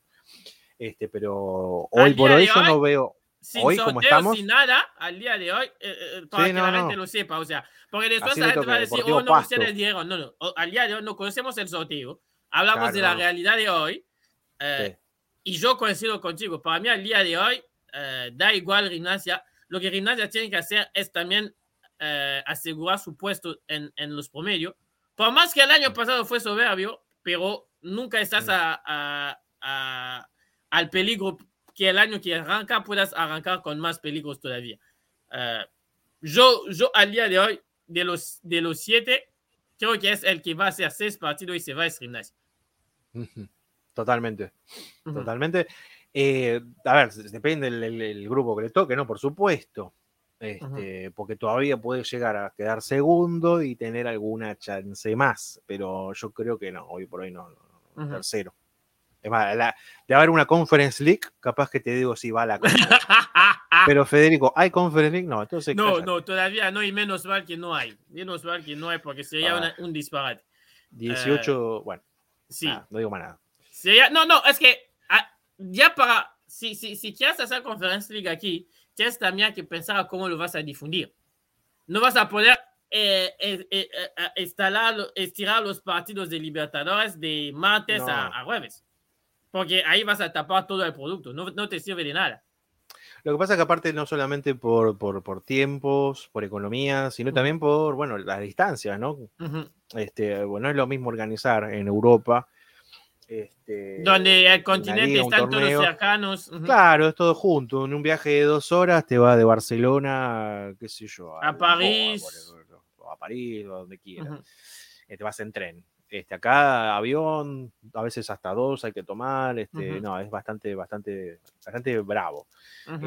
B: Este, pero hoy por hoy yo no veo.
A: Sin
B: hoy
A: como estamos. Sin nada, al día de hoy, eh, eh, para que la gente lo sepa. O sea, porque después la gente va a decir, oh, no, ustedes dijeron. No, no. Al día de hoy no conocemos el sorteo. Hablamos de la realidad de hoy. Eh, y yo coincido contigo. Para mí, al día de hoy, eh, da igual gimnasia. Lo que gimnasia tiene que hacer es también eh, asegurar su puesto en, en, los promedios. Por más que el año pasado fue soberbio, pero nunca estás a, a, al peligro que el año que arranca puedas arrancar con más peligros todavía. Eh, yo, yo al día de hoy, de los, de los siete, creo que es el que va a hacer seis partidos y se va a gimnasia.
B: Totalmente. Totalmente. Eh, a ver, depende del grupo que le toque, ¿no? Por supuesto. Este, Porque todavía puede llegar a quedar segundo y tener alguna chance más. Pero yo creo que no, hoy por hoy no. Tercero. Es más, de haber una Conference League, capaz que te digo si va a la Pero Federico, ¿hay Conference League? No, entonces.
A: No, no, todavía no, y menos mal que no hay. Menos mal que no hay, porque sería ah. un disparate.
B: 18, eh, bueno.
A: Sí.
B: no digo más nada
A: no, no, es que ah, ya para, si, si, si quieres hacer Conference League aquí, tienes también que pensar cómo lo vas a difundir. No vas a poder eh, eh, eh, instalar, estirar los partidos de Libertadores de martes a, jueves. Porque ahí vas a tapar todo el producto, no, no, te sirve de nada.
B: Lo que pasa es que aparte no solamente por, por, por tiempos, por economía, sino también por, bueno, las distancias, ¿no? este, bueno, es lo mismo organizar en Europa este,
A: Donde el continente están todos cercanos.
B: Claro, es todo junto. En un viaje de dos horas te va de Barcelona, qué sé yo,
A: a, París.
B: o a París, o a donde quieras. Eh, te vas en tren. Este, acá avión, a veces hasta dos hay que tomar, este, no, es bastante, bastante, bastante bravo.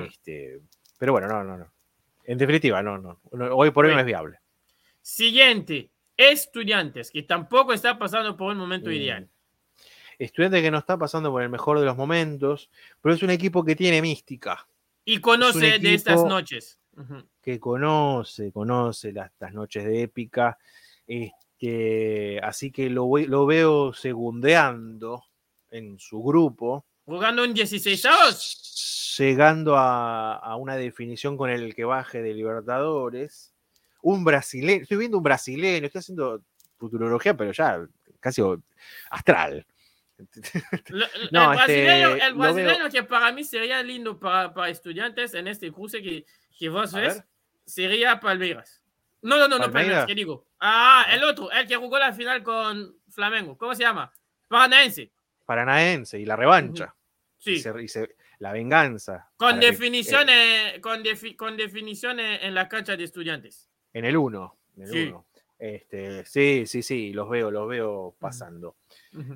B: este, pero bueno, no, no, no. En definitiva, no, no. Hoy por hoy no es viable.
A: Siguiente, estudiantes, que tampoco está pasando por un momento ideal.
B: Estudiantes que no está pasando por el mejor de los momentos, pero es un equipo que tiene mística.
A: Y conoce de estas noches.
B: Que conoce, conoce las, noches de épica. Este, así que lo, lo veo segundeando en su grupo.
A: ¿Jugando un 16 avos?
B: Llegando a, a, una definición con el que baje de Libertadores. Un brasileño, estoy viendo un brasileño, estoy haciendo futurología, pero ya casi astral.
A: no, el brasileño, este, el brasileño que para mí sería lindo para, para estudiantes en este cruce que, que vos ves, sería Palmeiras. No, no, no, no, Palmeiras, ¿qué digo? Ah, el otro, el que jugó la final con Flamengo. ¿Cómo se llama? Paranaense.
B: Paranaense y la revancha. Sí. Y la venganza.
A: Con definiciones, eh, con, con definiciones en la cancha de estudiantes.
B: En el 1. Sí. Este, sí, sí, sí, los veo, los veo pasando.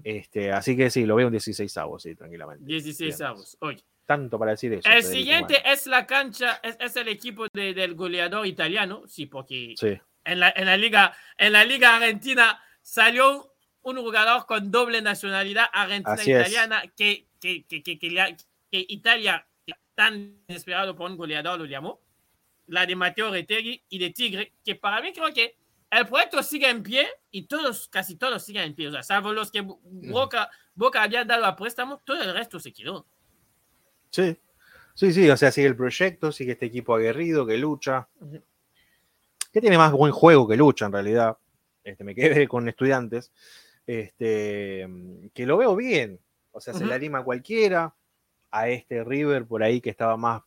B: Este, así que sí, lo veo un 16 avos, sí, tranquilamente.
A: 16 avos, hoy.
B: Tanto para decir eso.
A: El siguiente es la cancha, es, el equipo del goleador italiano, sí, porque En, la, en, la liga, en la liga argentina salió un jugador con doble nacionalidad argentina-italiana que, que, que, que, Italia, tan desesperado por un goleador, lo llamó. La de Mateo Retegui y de Tigre, que para mí creo que el proyecto sigue en pie y todos, casi todos siguen en pie. O sea, salvo los que Boca, Boca había dado a préstamo, todo el resto se quedó.
B: Sí, sí, sí. O sea, sigue el proyecto, sigue este equipo aguerrido que lucha. Que tiene más buen juego que lucha, en realidad. Este, me quedé con estudiantes. Este, que lo veo bien. O sea, se le anima a cualquiera. A este River por ahí que estaba más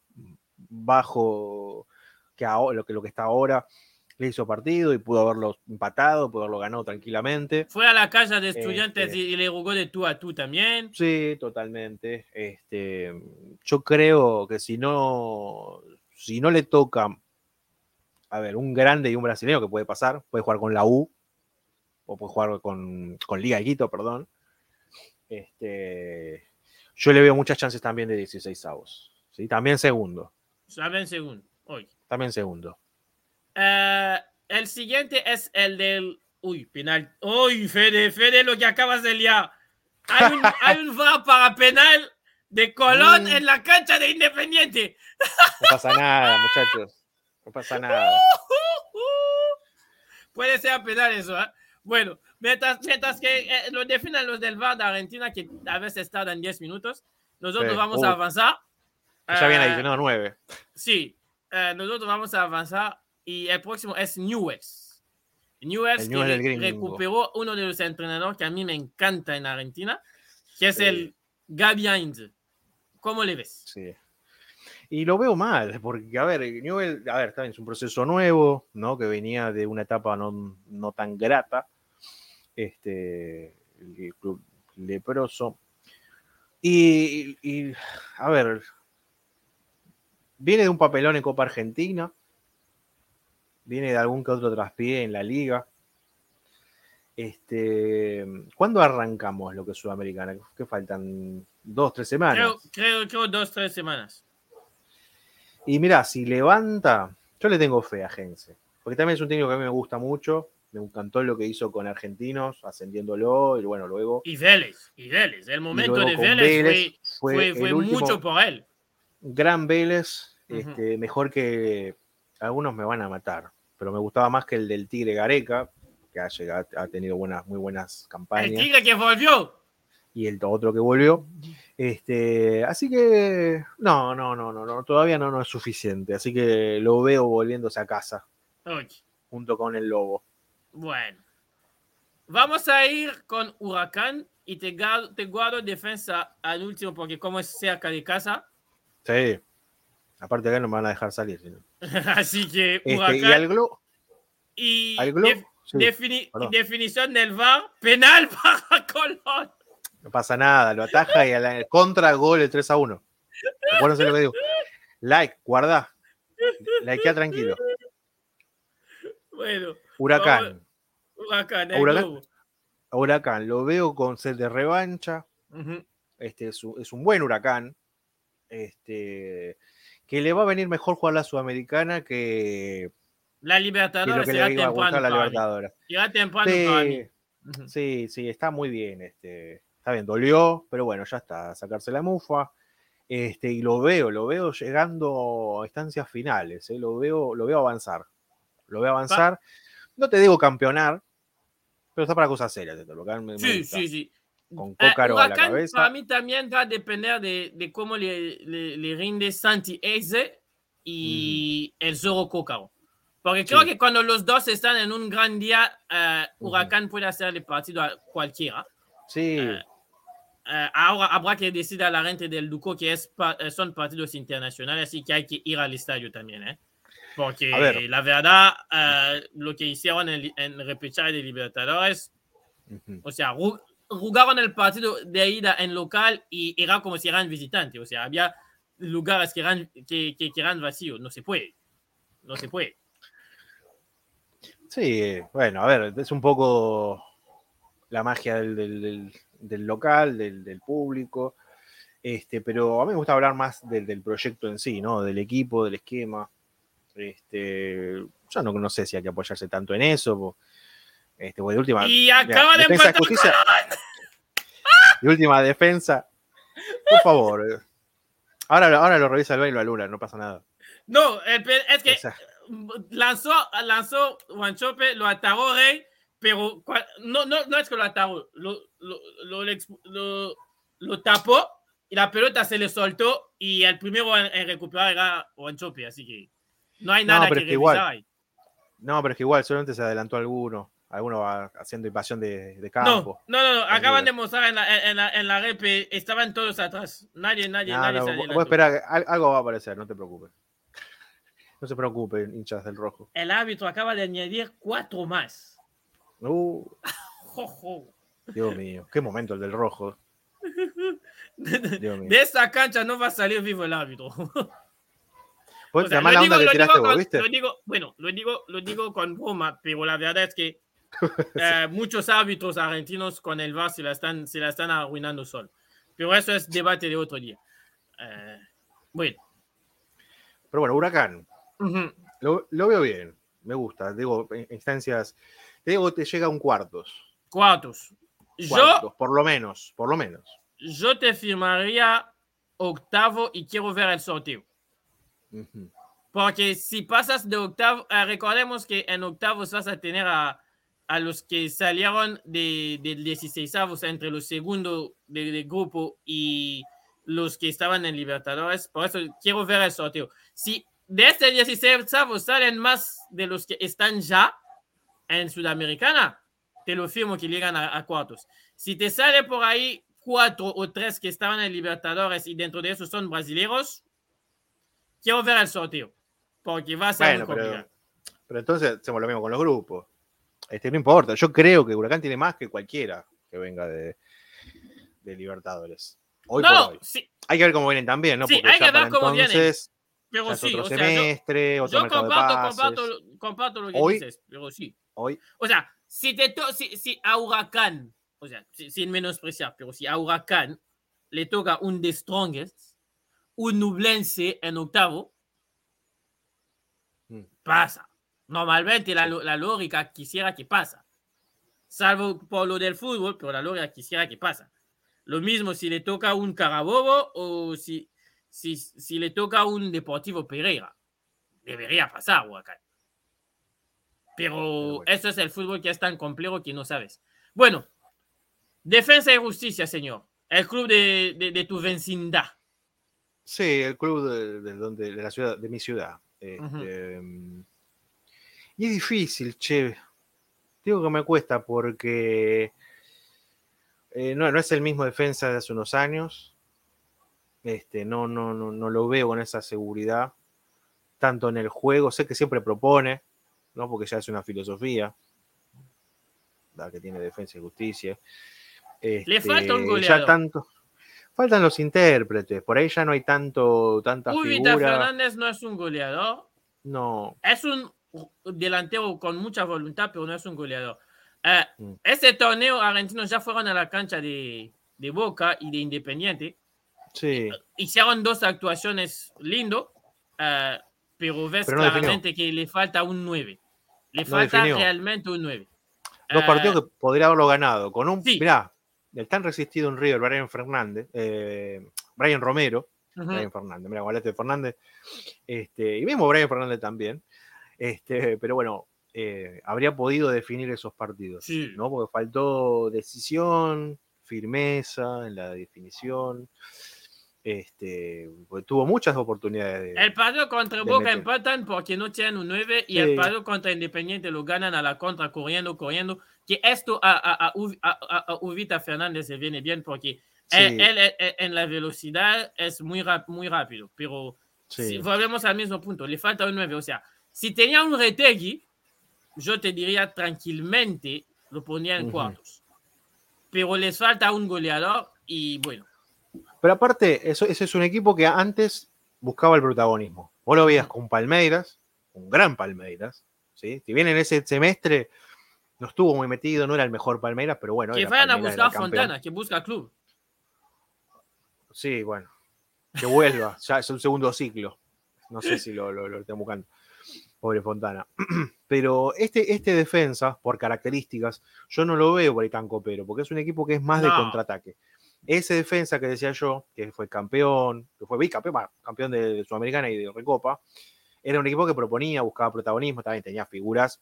B: bajo que lo que, lo que está ahora le hizo partido y pudo haberlo empatado, pudo haberlo ganado tranquilamente.
A: Fue a la casa de estudiantes este y le jugó de tú a tú también.
B: Sí, totalmente. Este, yo creo que si no, si no le toca, a ver, un grande y un brasileño que puede pasar, puede jugar con la U o puede jugar con, con Liga Quito, perdón. Este, yo le veo muchas chances también de 16 avos. ¿sí? También segundo.
A: También segundo, hoy.
B: También segundo.
A: Eh, el siguiente es el del. Uy, penal. Uy, Fede, Fede, lo que acabas de liar. Hay un, hay un VAR para penal de Colón mm. en la cancha de Independiente.
B: No pasa nada, muchachos. No pasa nada.
A: Puede ser penal eso, ¿eh? Bueno, mientras, mientras que eh, lo definan los del VAR de Argentina, que a veces tardan 10 minutos, nosotros vamos a avanzar.
B: Ya viene adicionado 9.
A: Sí, nosotros vamos a avanzar y el próximo es Newells. Newells que recuperó uno de los entrenadores que a mí me encanta en Argentina, que es el Gaby Heinz. ¿Cómo le ves?
B: Sí. Y lo veo mal, porque, a ver, Newell, a ver, está es un proceso nuevo, ¿no? Que venía de una etapa no, no tan grata. Este, el club leproso. Y, y, a ver, viene de un papelón en Copa Argentina, viene de algún que otro traspié en la liga. Este, ¿Cuándo arrancamos lo que es Sudamericana? ¿Qué faltan? ¿Dos, tres semanas?
A: Creo, creo, dos, tres semanas.
B: Y mira, si levanta, yo le tengo fe a Gense, porque también es un técnico que a mí me gusta mucho, me encantó lo que hizo con Argentinos, ascendiéndolo, y bueno, luego...
A: Y Vélez, y Vélez, el momento de Vélez, fue, fue, mucho por él.
B: Gran Vélez, este, mejor que algunos me van a matar, pero me gustaba más que el del Tigre Gareca, que ha, llegado, ha tenido buenas, muy buenas campañas.
A: El Tigre que volvió.
B: Y el otro que volvió. Este, así que no, no, no, no, no, todavía no, no es suficiente. Así que lo veo volviéndose a casa. Junto con el lobo.
A: Bueno. Vamos a ir con Huracán y te, te guardo defensa al último porque como es cerca de casa.
B: Sí. Aparte acá no me van a dejar salir.
A: Así que
B: este, y al Glo.
A: Y definición del VAR, penal para Colón.
B: No pasa nada, lo ataja y a la contra gol el 3 a 1. Acuérdense lo que digo. Like, guarda. Likea tranquilo.
A: Bueno.
B: Huracán.
A: Huracán, el Huracán.
B: Huracán lo veo con sed de revancha. este es un, buen huracán. Este, que le va a venir mejor jugar la Sudamericana que.
A: La Libertadores será temprano. La Libertadores. temprano
B: sí, sí, sí, está muy bien. Este, está bien, dolió, pero bueno, ya está, sacarse la mufa. Este, y lo veo, lo veo llegando a instancias finales, ¿eh? lo, veo, lo veo avanzar. Lo veo avanzar. No te digo campeonar, pero está para cosas serias.
A: sí, sí, sí.
B: Con eh, Cócaro a la cabeza.
A: Para mí también va a depender de, de cómo le, le, rinde Santi Eze y el Zorro Cócaro. Porque creo que cuando los dos están en un gran día, uh, Huracán puede hacerle partido a cualquiera.
B: Sí.
A: Uh, ahora habrá que decir a la gente del Duco que es, son partidos internacionales y que hay que ir al estadio también. ¿eh? Porque la verdad, uh, lo que hicieron en, en repechaje de Libertadores, o sea, jugaron el partido de ida en local y era como si eran visitantes. O sea, había lugares que eran, que, que, eran vacíos. No se puede. No se puede.
B: Sí, bueno, a ver, es un poco la magia del, local, del, público. Este, pero a mí me gusta hablar más del, proyecto en sí, ¿no? Del equipo, del esquema. Este, yo no, no sé si hay que apoyarse tanto en eso. Este, de última,
A: y acaba de
B: defensa justicia. De última defensa. Por favor. Ahora, ahora lo revisa el baile a Lula, no pasa nada.
A: No, es que lanzó, lanzó Wanchope, lo atagó Rey, pero no, no, no es que lo atagó, lo, lo, lo, tapó y la pelota se le soltó y el primero en, recuperar era Wanchope, así que no hay nada que,
B: igual, No, pero es que igual solamente se adelantó alguno. Alguno va haciendo invasión de, campo.
A: No, no, no, acaban de mostrar en la, en, la, en la rep, estaban todos atrás. Nadie, nadie, nadie.
B: No, voy a esperar, algo va a aparecer, no te preocupes. No se preocupen, hinchas del rojo.
A: El árbitro acaba de añadir cuatro más.
B: Uh. Dios mío, qué momento el del rojo.
A: De esta cancha no va a salir vivo el árbitro. Bueno, lo digo, lo digo con broma, pero la verdad es que eh, muchos árbitros argentinos con el VAR se la están, se la están arruinando sol. Pero eso es debate de otro día. Eh, bueno.
B: Pero bueno, Huracán lo, veo bien, me gusta. Digo, instancias. Te digo, te llega a un cuartos.
A: Cuartos. yo,
B: por lo menos, por lo menos.
A: Yo te firmaría octavo y quiero ver el sorteo. Porque si pasas de octavo, eh, recordemos que en octavos vas a tener a, a los que salieron de, de 16 entre los segundos de, grupo y los que estaban en Libertadores. Por eso quiero ver el sorteo. Si de este 16 salen más de los que están ya en Sudamericana, te lo firmo que llegan a, cuartos. Si te sale por ahí cuatro o tres que estaban en Libertadores y dentro de esos son brasileños, quiero ver el sorteo, porque va a ser muy complicado.
B: Pero, entonces hacemos lo mismo con los grupos. Este, no importa, yo creo que Huracán tiene más que cualquiera que venga de, de Libertadores. Hoy por hoy. Hay que ver cómo vienen también, ¿no?
A: Sí, hay que ver cómo vienen pero sí,
B: otro semestre, yo, otro yo comparto,
A: comparto, lo que dices, pero sí.
B: Hoy.
A: O sea, si, te si, si a Huracán, o sea, sin menospreciar, pero si a Huracán le toca un The Strongest, un Nublense en octavo, mm. pasa. Normalmente la, la, lógica quisiera que pasa. Salvo por lo del fútbol, pero la lógica quisiera que pasa. Lo mismo si le toca un Carabobo o si si, le toca a un Deportivo Pereira. Debería pasar, Huacán. Pero, eso es el fútbol que es tan complejo que no sabes. Bueno, Defensa y Justicia, señor. El club de, tu vecindad.
B: Sí, el club de, donde, de la ciudad, de mi ciudad. Este, y es difícil, che. Digo que me cuesta porque eh, no, no es el mismo defensa de hace unos años. Este, no, no, no, no lo veo con esa seguridad, tanto en el juego, sé que siempre propone, ¿no? porque ya es una filosofía, la que tiene defensa y justicia.
A: Le falta un este, goleador.
B: tanto, faltan los intérpretes, por ahí ya no hay tanto, tanta Uy, figura.
A: Fernández no es un goleador.
B: No.
A: Es un delantero con mucha voluntad, pero no es un goleador. Eh, mm. Este torneo argentinos ya fueron a la cancha de, de Boca y de Independiente.
B: Sí.
A: Hicieron dos actuaciones lindo, uh, pero ves claramente que le falta un 9. Le falta realmente un 9.
B: Dos partidos que podría haberlo ganado. Con un. Mirá, el tan resistido en River, Brian Fernández, eh, Brian Romero, Brian Fernández, mira, Gualete Fernández, este, y mismo Brian Fernández también, este, pero bueno, eh, habría podido definir esos partidos, ¿no? Porque faltó decisión, firmeza en la definición. Este, tuvo muchas oportunidades.
A: el partido contra Boca empatan porque no tienen un 9 y el partido contra Independiente lo ganan a la contra, corriendo, corriendo. Que esto a, a, a, Uvita Fernández se viene bien porque él, en la velocidad es muy, muy rápido, pero si volvemos al mismo punto, le falta un 9. O sea, si tenía un Retegui, yo te diría tranquilamente lo ponía en cuartos. Pero les falta un goleador y bueno.
B: Pero aparte, eso, ese es un equipo que antes buscaba el protagonismo. Vos lo veías con Palmeiras, un gran Palmeiras, ¿sí? Si bien en ese semestre no estuvo muy metido, no era el mejor Palmeiras, pero bueno.
A: Que vayan a buscar Fontana, que busca club.
B: Sí, bueno. Que vuelva, ya es un segundo ciclo. No sé si lo, lo, lo están buscando. Pobre Fontana. Pero este, este defensa, por características, yo no lo veo por ahí tan copero, porque es un equipo que es más de contraataque. Ese defensa que decía yo, que fue campeón, que fue bicampeón, campeón de, Sudamericana y de Recopa, era un equipo que proponía, buscaba protagonismo, también tenía figuras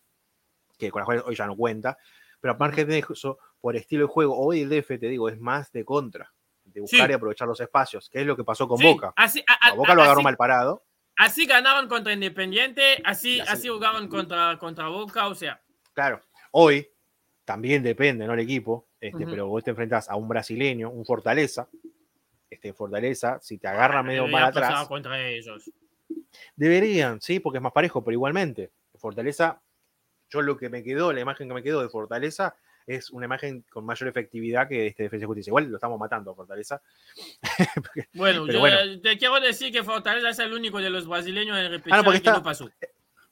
B: que con las cuales hoy ya no cuenta. Pero aparte de eso, por estilo de juego, hoy el DF, te digo, es más de contra, de buscar y aprovechar los espacios, que es lo que pasó con Boca.
A: Así,
B: Boca lo agarró mal parado
A: así ganaban contra Independiente, así, así, jugaban contra, contra Boca, o sea.
B: Claro, hoy también depende, ¿no? El equipo, este, pero vos te enfrentás a un brasileño, un Fortaleza, este Fortaleza, si te agarra ah, medio mal atrás.
A: contra ellos.
B: Deberían, sí, porque es más parejo, pero igualmente, Fortaleza, yo lo que me quedó, la imagen que me quedó de Fortaleza es una imagen con mayor efectividad que este Defensa y Justicia. Igual lo estamos matando a Fortaleza.
A: bueno, yo te quiero decir que Fortaleza es el único de los brasileños en el ah, no, que no pasó.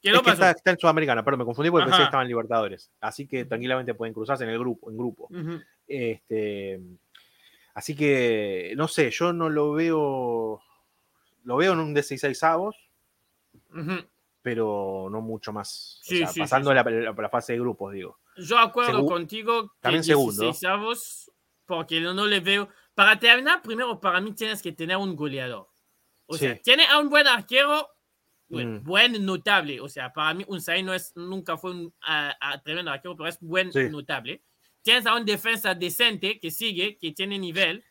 B: ¿Qué no pasó? Está, en Sudamericana, perdón, me confundí porque pensé que estaban Libertadores. Así que tranquilamente pueden cruzarse en el grupo. En grupo. este, así que, no sé, yo no lo veo. Lo veo en un 16 avos, pero no mucho más. pasando la, la, fase de grupos, digo.
A: Yo acuerdo contigo que También segundo. porque no, le veo. Para terminar, primero, para mí tienes que tener un goleador. O sea, tiene a un buen arquero, mm. buen notable. O sea, para mí, un no es, nunca fue un tremendo arquero, pero es buen notable. Tienes a un defensa decente que sigue, que tiene nivel.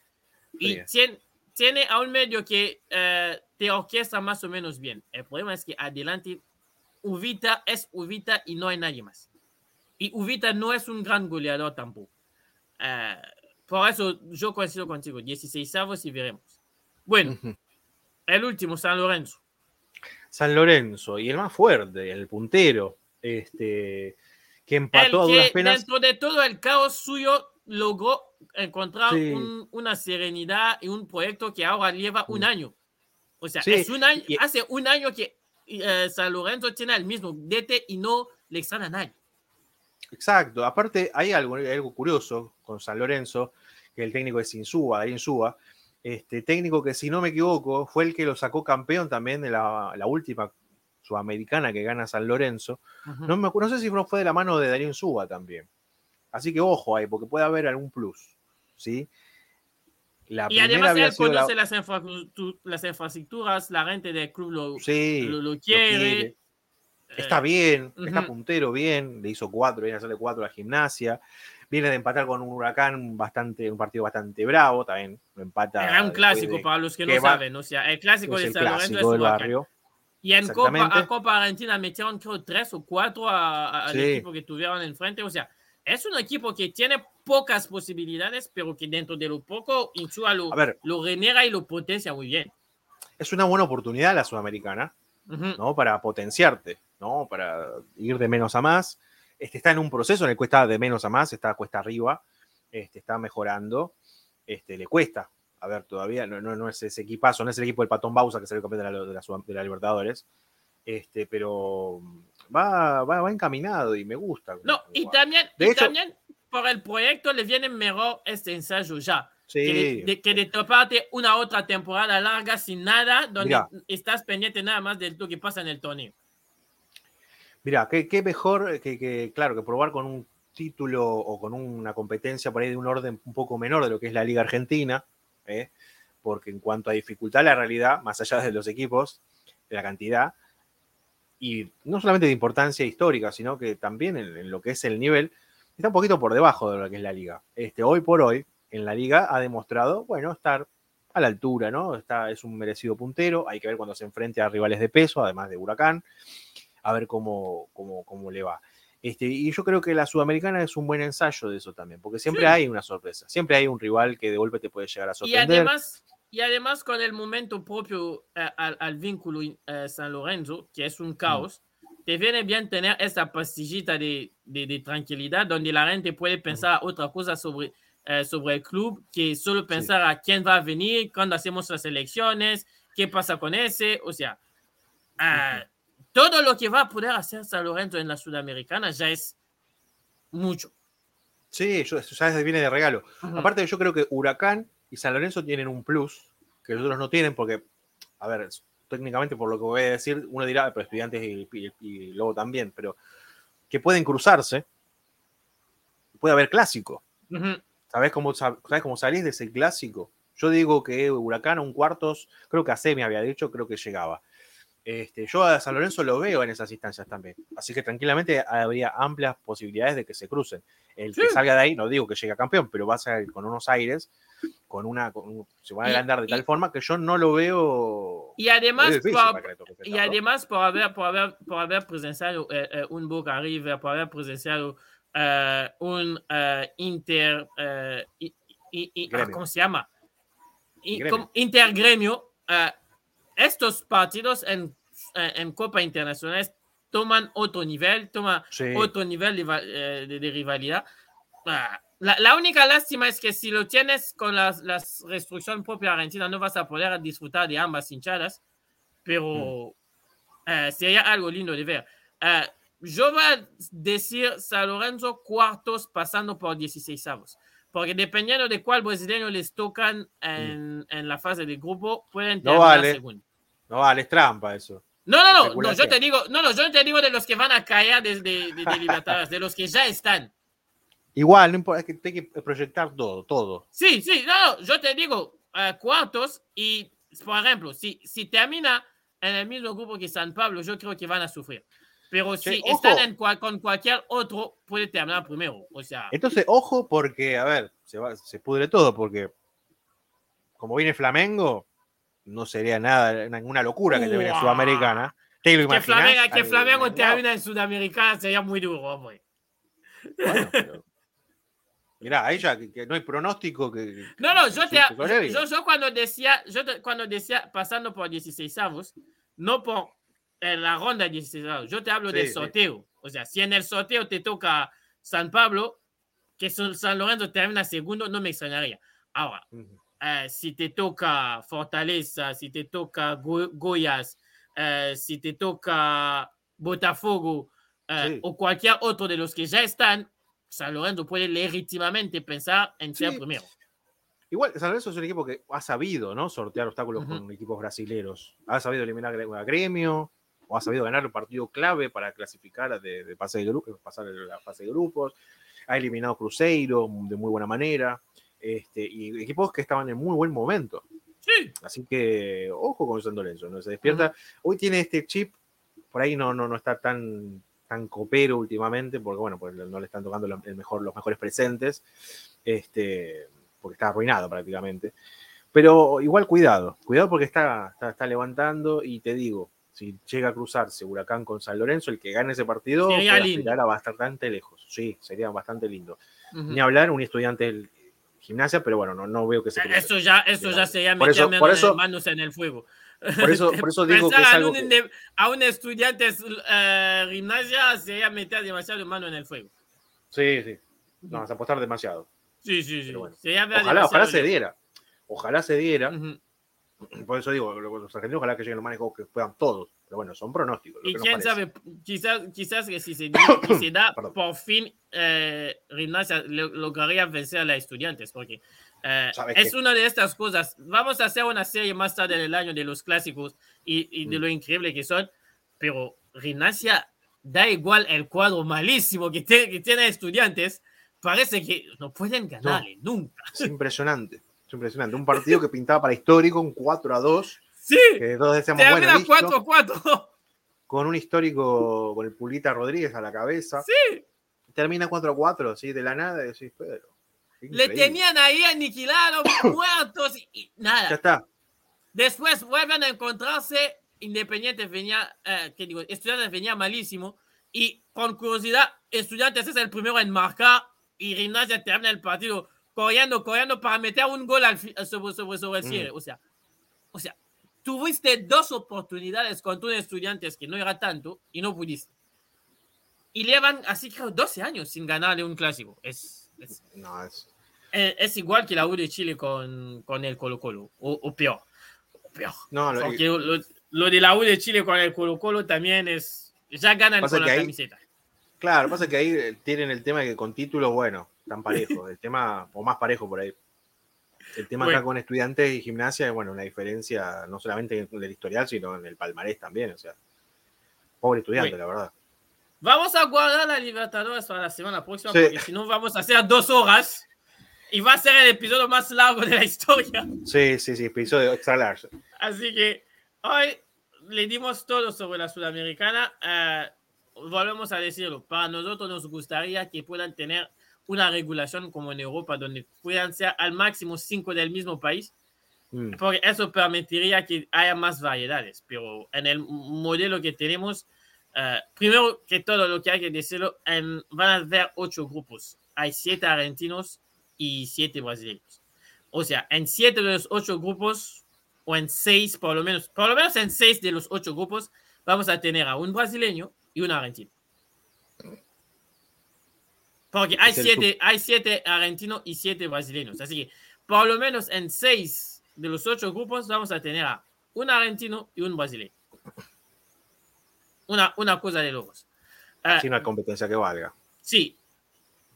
A: Y tiene, tiene, a un medio que eh, te orquesta más o menos bien. El problema es que adelante, Uvita es Uvita y no hay nadie más. Y Uvita no es un gran goleador tampoco. Eh, por eso yo coincido contigo. 16 avos y veremos. Bueno, el último, San Lorenzo.
B: San Lorenzo, y el más fuerte, el puntero, este, que empató a duras penas.
A: Dentro de todo el caos suyo, logró encontrar una serenidad y un proyecto que ahora lleva un mm. año. O sea, es un año, hace un año que eh, San Lorenzo tiene el mismo DT y no le extraña a nadie.
B: Exacto. Aparte, hay algo, algo curioso con San Lorenzo, que el técnico es Insúa, Insúa, este técnico que, si no me equivoco, fue el que lo sacó campeón también de la, última sudamericana que gana San Lorenzo. no, me, no sé si fue de la mano de Darío Insúa también. Así que ojo ahí, porque puede haber algún plus. ¿sí?
A: La y además él conoce las, infraestructuras, la gente del club lo, lo, quiere.
B: Está eh, bien, está puntero bien, le hizo cuatro, viene a hacerle cuatro a la gimnasia. Viene de empatar con un huracán bastante, un partido bastante bravo, también lo empata.
A: Era un clásico para los que, no saben, o sea, el clásico de San Lorenzo es barrio. Y en Copa, a Copa Argentina metieron creo tres o cuatro al equipo que tuvieron enfrente, o sea, es un equipo que tiene pocas posibilidades, pero que dentro de lo poco Insúa lo, lo genera y lo potencia muy bien.
B: Es una buena oportunidad la sudamericana, ¿no? Para potenciarte. ¿No? Para ir de menos a más. Este está en un proceso en el que está de menos a más, está cuesta arriba, este, está mejorando, este, le cuesta. A ver, todavía no, no, es ese equipazo, no es el equipo del Patón Bausa que salió campeón de la, de la, Libertadores, este, pero va, va, encaminado y me gusta.
A: No, y también, y también por el proyecto le viene mejor este ensayo ya. Que, de, que de toparte una otra temporada larga sin nada, donde estás pendiente nada más de lo que pasa en el torneo.
B: Mira, qué, mejor que, claro, que probar con un título o con una competencia por ahí de un orden un poco menor de lo que es la Liga Argentina, ¿eh? porque en cuanto a dificultad, la realidad, más allá de los equipos, de la cantidad, y no solamente de importancia histórica, sino que también en, lo que es el nivel, está un poquito por debajo de lo que es la liga. Este, hoy por hoy, en la liga ha demostrado, bueno, estar a la altura, ¿no? Está, es un merecido puntero, hay que ver cuando se enfrente a rivales de peso, además de Huracán, a ver cómo, cómo, cómo le va. Este, y yo creo que la Sudamericana es un buen ensayo de eso también, porque siempre hay una sorpresa, siempre hay un rival que de golpe te puede llegar a sorprender.
A: Y además, y además con el momento propio eh, al, vínculo eh, San Lorenzo, que es un caos, te viene bien tener esa pastillita de, de, tranquilidad donde la gente puede pensar otra cosa sobre, eh, sobre el club que solo pensar a quién va a venir, cuando hacemos las elecciones, qué pasa con ese, o sea, ah, todo lo que va a poder hacer San Lorenzo en la Sudamericana ya es mucho.
B: Sí, eso ya viene de regalo. Aparte, yo creo que Huracán y San Lorenzo tienen un plus que los otros no tienen, porque, a ver, técnicamente por lo que voy a decir, uno dirá, pero estudiantes y, luego también, pero que pueden cruzarse, puede haber clásico. ¿Sabes, cómo, ¿Sabes cómo salís de ese clásico? Yo digo que Huracán un cuartos, creo que a me había dicho, creo que llegaba. Este, yo a San Lorenzo lo veo en esas instancias también. Así que tranquilamente habría amplias posibilidades de que se crucen. El que salga de ahí, no digo que llegue a campeón, pero va a ser con unos aires, con una, se va a agrandar de tal forma que yo no lo veo.
A: Y además, por, y además por, haber, por, haber, por haber presenciado eh, eh, un Boca River, por haber presenciado uh, un Inter, y, ¿cómo se llama? Intergremio. estos partidos en en Copa Internacional toman otro nivel, toma otro nivel de, de, rivalidad. Ah, la, única lástima es que si lo tienes con la, la, restricción propia argentina, no vas a poder disfrutar de ambas hinchadas, pero mm. eh, sería algo lindo de ver. Eh, yo voy a decir San Lorenzo cuartos pasando por 16 avos, porque dependiendo de cuál brasileño les tocan en, mm. en la fase de grupo, pueden
B: terminar no vale. segundo. No vale, es trampa eso.
A: No, no, no, yo te digo, no, no, yo te digo de los que van a caer desde de, de, de los que ya están.
B: Igual, no importa, es que hay que proyectar todo, todo.
A: Sí, sí, no, yo te digo uh, cuartos y, por ejemplo, si, si termina en el mismo grupo que San Pablo, yo creo que van a sufrir. Pero si están en con cualquier otro, puede terminar primero. O sea.
B: Entonces, ojo, porque, a ver, se, va, se pudre todo, porque como viene Flamengo, no sería nada, ninguna locura que te venga Sudamericana. ¿Te
A: lo que Flamengo, que Flamengo termina en Sudamericana sería muy duro, hombre.
B: Bueno, pero... Mirá, ahí ya que, no hay pronóstico que.
A: No, no, yo, te, yo, yo, cuando decía, yo cuando decía pasando por 16 avos, no por en la ronda de 16 avos, yo te hablo del sorteo. O sea, si en el sorteo te toca San Pablo, que San Lorenzo termina segundo, no me extrañaría. Ahora, eh, si te toca Fortaleza, si te toca Goyas, eh, si te toca Botafogo eh, o cualquier otro de los que ya están, San Lorenzo puede legítimamente pensar en ser primero.
B: Igual, San Lorenzo es un equipo que ha sabido ¿no? sortear obstáculos con equipos brasileños. Ha sabido eliminar a Gremio, o ha sabido ganar un partido clave para clasificar de, de de grupos, pasar la fase de grupos. Ha eliminado Cruzeiro de muy buena manera. Este, y equipos que estaban en muy buen momento.
A: Sí.
B: Así que ojo con San Lorenzo, ¿no? Se despierta. Hoy tiene este chip, por ahí no, no, no está tan, tan copero últimamente, porque bueno, pues no le están tocando el mejor, los mejores presentes, este, porque está arruinado prácticamente. Pero igual cuidado, cuidado porque está, está, levantando y te digo, si llega a cruzarse Huracán con San Lorenzo, el que gane ese partido estar bastante lejos. Sí, sería bastante lindo. Ni hablar, un estudiante del gimnasia, pero bueno, no, no veo que se
A: Eso ya, eso ya sería meter manos en el fuego.
B: Por eso, por eso digo que es algo
A: a, un, estudiante uh, gimnasia sería meter demasiado mano en el fuego.
B: Sí, sí. No, apostar demasiado.
A: Sí, sí, sí.
B: ojalá, ojalá se diera. Ojalá se diera. Por eso digo, los argentinos ojalá que lleguen los manes que puedan todos. Pero bueno, son pronósticos.
A: Y quién sabe, quizás, quizás que si se, si da por fin eh, Gimnasia lograría vencer a los estudiantes, porque eh, es una de estas cosas. Vamos a hacer una serie más tarde del año de los clásicos y, de mm. lo increíble que son, pero Gimnasia da igual el cuadro malísimo que, que tiene estudiantes, parece que no pueden ganarle nunca.
B: Es impresionante, es impresionante. Un partido que pintaba para histórico, un 4 a 2.
A: Sí,
B: que todos decíamos,
A: bueno, 4 a 4.
B: Con un histórico con el Pulita Rodríguez a la cabeza.
A: Sí.
B: Termina 4 a 4, ¿sí? de la nada, decís, Pedro.
A: Le tenían ahí aniquilados, muertos y, nada.
B: Ya está.
A: Después vuelven a encontrarse. Independiente venía, eh, ¿qué digo? Estudiantes venía malísimo. Y con curiosidad, Estudiantes es el primero en marcar y Gimnasia termina el partido corriendo, corriendo para meter un gol al, sobre, sobre, sobre, el mm. cierre. O sea, o sea, tuviste dos oportunidades contra un Estudiantes que no era tanto y no pudiste. Y llevan así creo 12 años sin ganarle un clásico. Es, es,
B: no, es...
A: Eh, es, igual que la U de Chile con, con el Colo Colo, o, peor. peor.
B: No,
A: lo, Porque lo, de la U de Chile con el Colo Colo también es... Ya ganan con la camiseta.
B: Claro, pasa que ahí eh, tienen el tema de que con títulos, bueno, tan parejos. El tema, o más parejo por ahí. El tema acá con estudiantes y gimnasia, bueno, una diferencia no solamente en el historial, sino en el palmarés también. O sea, pobre estudiante, la verdad.
A: Vamos a guardar la Libertadores para la semana próxima, porque si no vamos a hacer dos horas y va a ser el episodio más largo de la historia.
B: Sí, sí, sí, episodio extra largo.
A: Así que hoy le dimos todo sobre la sudamericana. Uh, volvemos a decirlo, para nosotros nos gustaría que puedan tener una regulación como en Europa, donde puedan ser al máximo cinco del mismo país, mm. porque eso permitiría que haya más variedades. Pero en el modelo que tenemos, uh, primero que todo lo que hay que decirlo, en, van a haber ocho grupos. Hay siete argentinos y siete brasileños. O sea, en siete de los ocho grupos, o en seis por lo menos, por lo menos en seis de los ocho grupos, vamos a tener a un brasileño, y un argentino. Porque hay siete, hay siete argentinos y siete brasileños. Así que por lo menos en seis de los ocho grupos vamos a tener a un argentino y un brasileño. Una, una cosa de locos.
B: Así una competencia que valga.
A: Sí.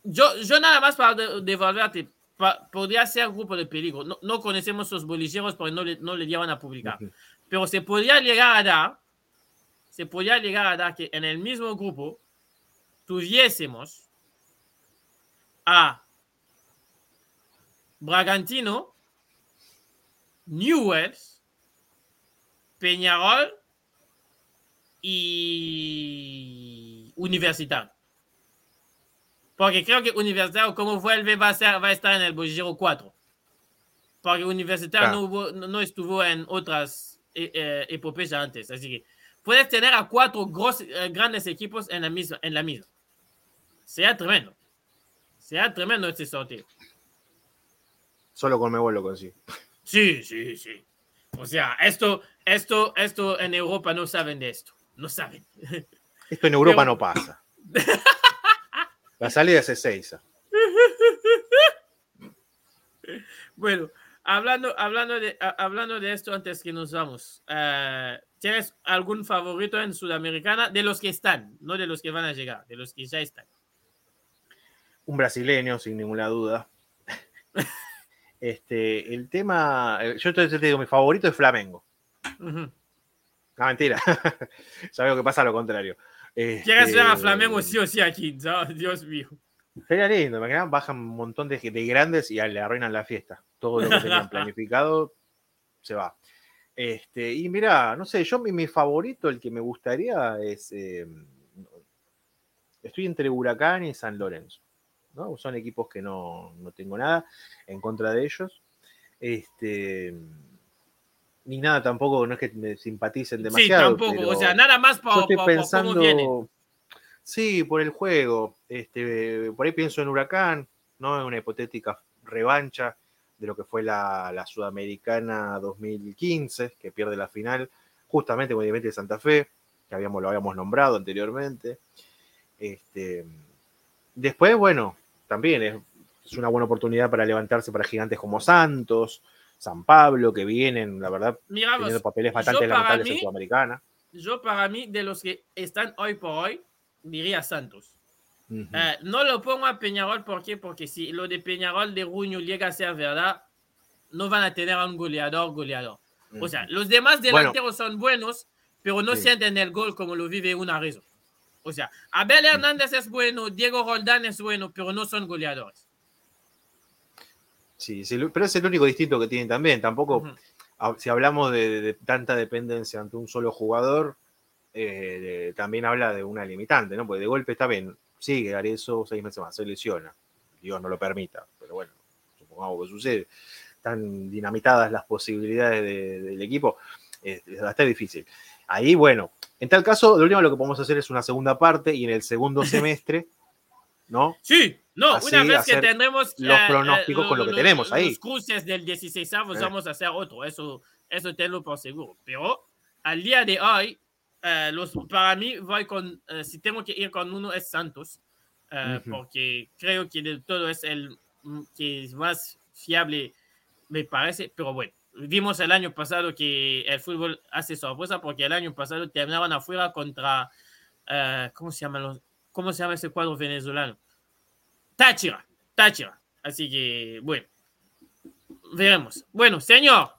A: Yo, yo nada más para devolverte, podría ser grupo de peligro. No, no conocemos los bolilleros porque no le, no le llevan a publicar. Pero se podría llegar a dar se podía llegar a dar que en el mismo grupo tuviésemos a Bragantino, Newells, Peñarol y Universitario. Porque creo que Universitario, como vuelve, va a, ser, va a estar en el bolillero 4. Porque Universitario no, no, estuvo en otras eh, eh, epopeyas antes. Así que puedes tener a cuatro eh, grandes equipos en la, misma, en la misma. Sea tremendo. Sea tremendo este sorteo.
B: Solo con Mebol lo consigo.
A: Sí, sí, sí. O sea, esto, esto, esto en Europa no saben de esto. No saben.
B: Esto en Europa no pasa. La salida es Ezeiza.
A: Bueno, hablando, hablando, de, hablando de esto antes que nos vamos. Uh, ¿Tienes algún favorito en Sudamericana? De los que están, no de los que van a llegar, de los que ya están.
B: Un brasileño, sin ninguna duda. este, el tema, eh, yo te, digo, mi favorito es Flamengo. No, mentira. Sabes que pasa lo contrario.
A: Este, ver a Flamengo sí o sí aquí, Dios mío.
B: Sería lindo, me bajan un montón de, de, grandes y le arruinan la fiesta. Todo lo que tenían planificado se va. Este, y mira, no sé, yo mi, mi, favorito, el que me gustaría es. Em, estoy entre Huracán y San Lorenzo. ¿No? Son equipos que no, no, tengo nada en contra de ellos. Este, ni nada tampoco, no es que me simpaticen demasiado.
A: Sí, tampoco, o sea, nada más por,
B: estoy pensando, Sí, por el juego. Este, por ahí pienso en Huracán, ¿no? En una hipotética revancha de lo que fue la, Sudamericana 2015, que pierde la final, justamente con de Santa Fe, que habíamos, lo habíamos nombrado anteriormente. Este, después, bueno, también es, una buena oportunidad para levantarse para gigantes como Santos, San Pablo, que vienen, la verdad, teniendo papeles bastante lamentables en Sudamericana.
A: Yo, para mí, de los que están hoy por hoy, diría Santos. Eh, no lo pongo a Peñarol, ¿por qué? Porque si lo de Peñarol de Ruño llega a ser verdad, no van a tener a un goleador, goleador. O sea, los demás delanteros son buenos, pero no sienten el gol como lo vive una rezo. O sea, Abel Hernández es bueno, Diego Roldán es bueno, pero no son goleadores.
B: Sí, pero es el único distinto que tienen también. Tampoco, si hablamos de, tanta dependencia ante un solo jugador, eh, también habla de una limitante, ¿no? Porque de golpe está bien, sigue eso seis meses más, se lesiona. Dios no lo permita, pero bueno, supongamos que sucede. Están dinamitadas las posibilidades del equipo, es bastante difícil. Ahí, bueno, en tal caso, lo único lo que podemos hacer es una segunda parte y en el segundo semestre, ¿no?
A: Sí, no, una vez que tendremos
B: los eh, pronósticos con lo que tenemos ahí.
A: Los cruces del 16 avos, eh. vamos a hacer otro, eso, eso tenlo por seguro. Pero al día de hoy, eh, los, para mí, voy con, si tengo que ir con uno, es Santos, porque creo que de todo es el mm, que es más fiable, me parece, pero bueno. Vimos el año pasado que el fútbol hace sorpresa porque el año pasado terminaban afuera contra, ¿cómo se llama los, cómo se llama ese cuadro venezolano? Táchira, Táchira. Así que, bueno, veremos. Bueno, señor,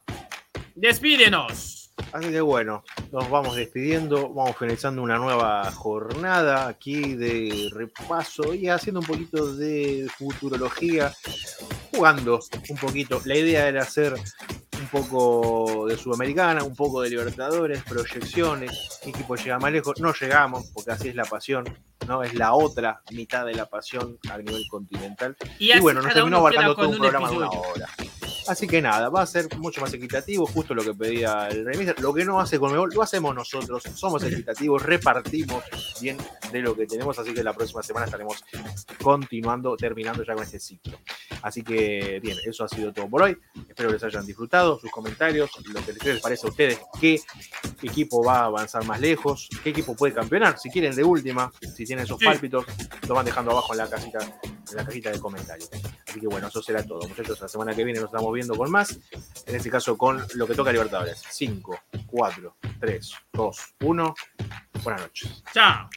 A: despídenos.
B: Así que bueno, nos vamos despidiendo, vamos finalizando una nueva jornada aquí de repaso y haciendo un poquito de futurología, jugando un poquito. La idea era hacer un poco de Sudamericana, un poco de Libertadores, proyecciones, qué equipo llega más lejos. No llegamos, porque así es la pasión, ¿no? Es la otra mitad de la pasión a nivel continental. Y, bueno, nos terminó abarcando todo un, programa de una hora. Así que nada, va a ser mucho más equitativo, justo lo que pedía el remix. Lo que no hace Conmebol, lo hacemos nosotros. Somos equitativos, repartimos bien de lo que tenemos. Así que la próxima semana estaremos continuando, terminando ya con este ciclo. Así que bien, eso ha sido todo por hoy. Espero que les hayan disfrutado, sus comentarios, lo que les parece a ustedes, qué equipo va a avanzar más lejos, qué equipo puede campeonar. Si quieren de última, si tienen esos pálpitos, lo van dejando abajo en la casita, en la cajita de comentarios. Así que bueno, eso será todo, muchachos. La semana que viene nos estamos viendo con más. En este caso con lo que toca Libertadores. 5, 4, 3, 2, 1. Buenas noches.
A: Chao.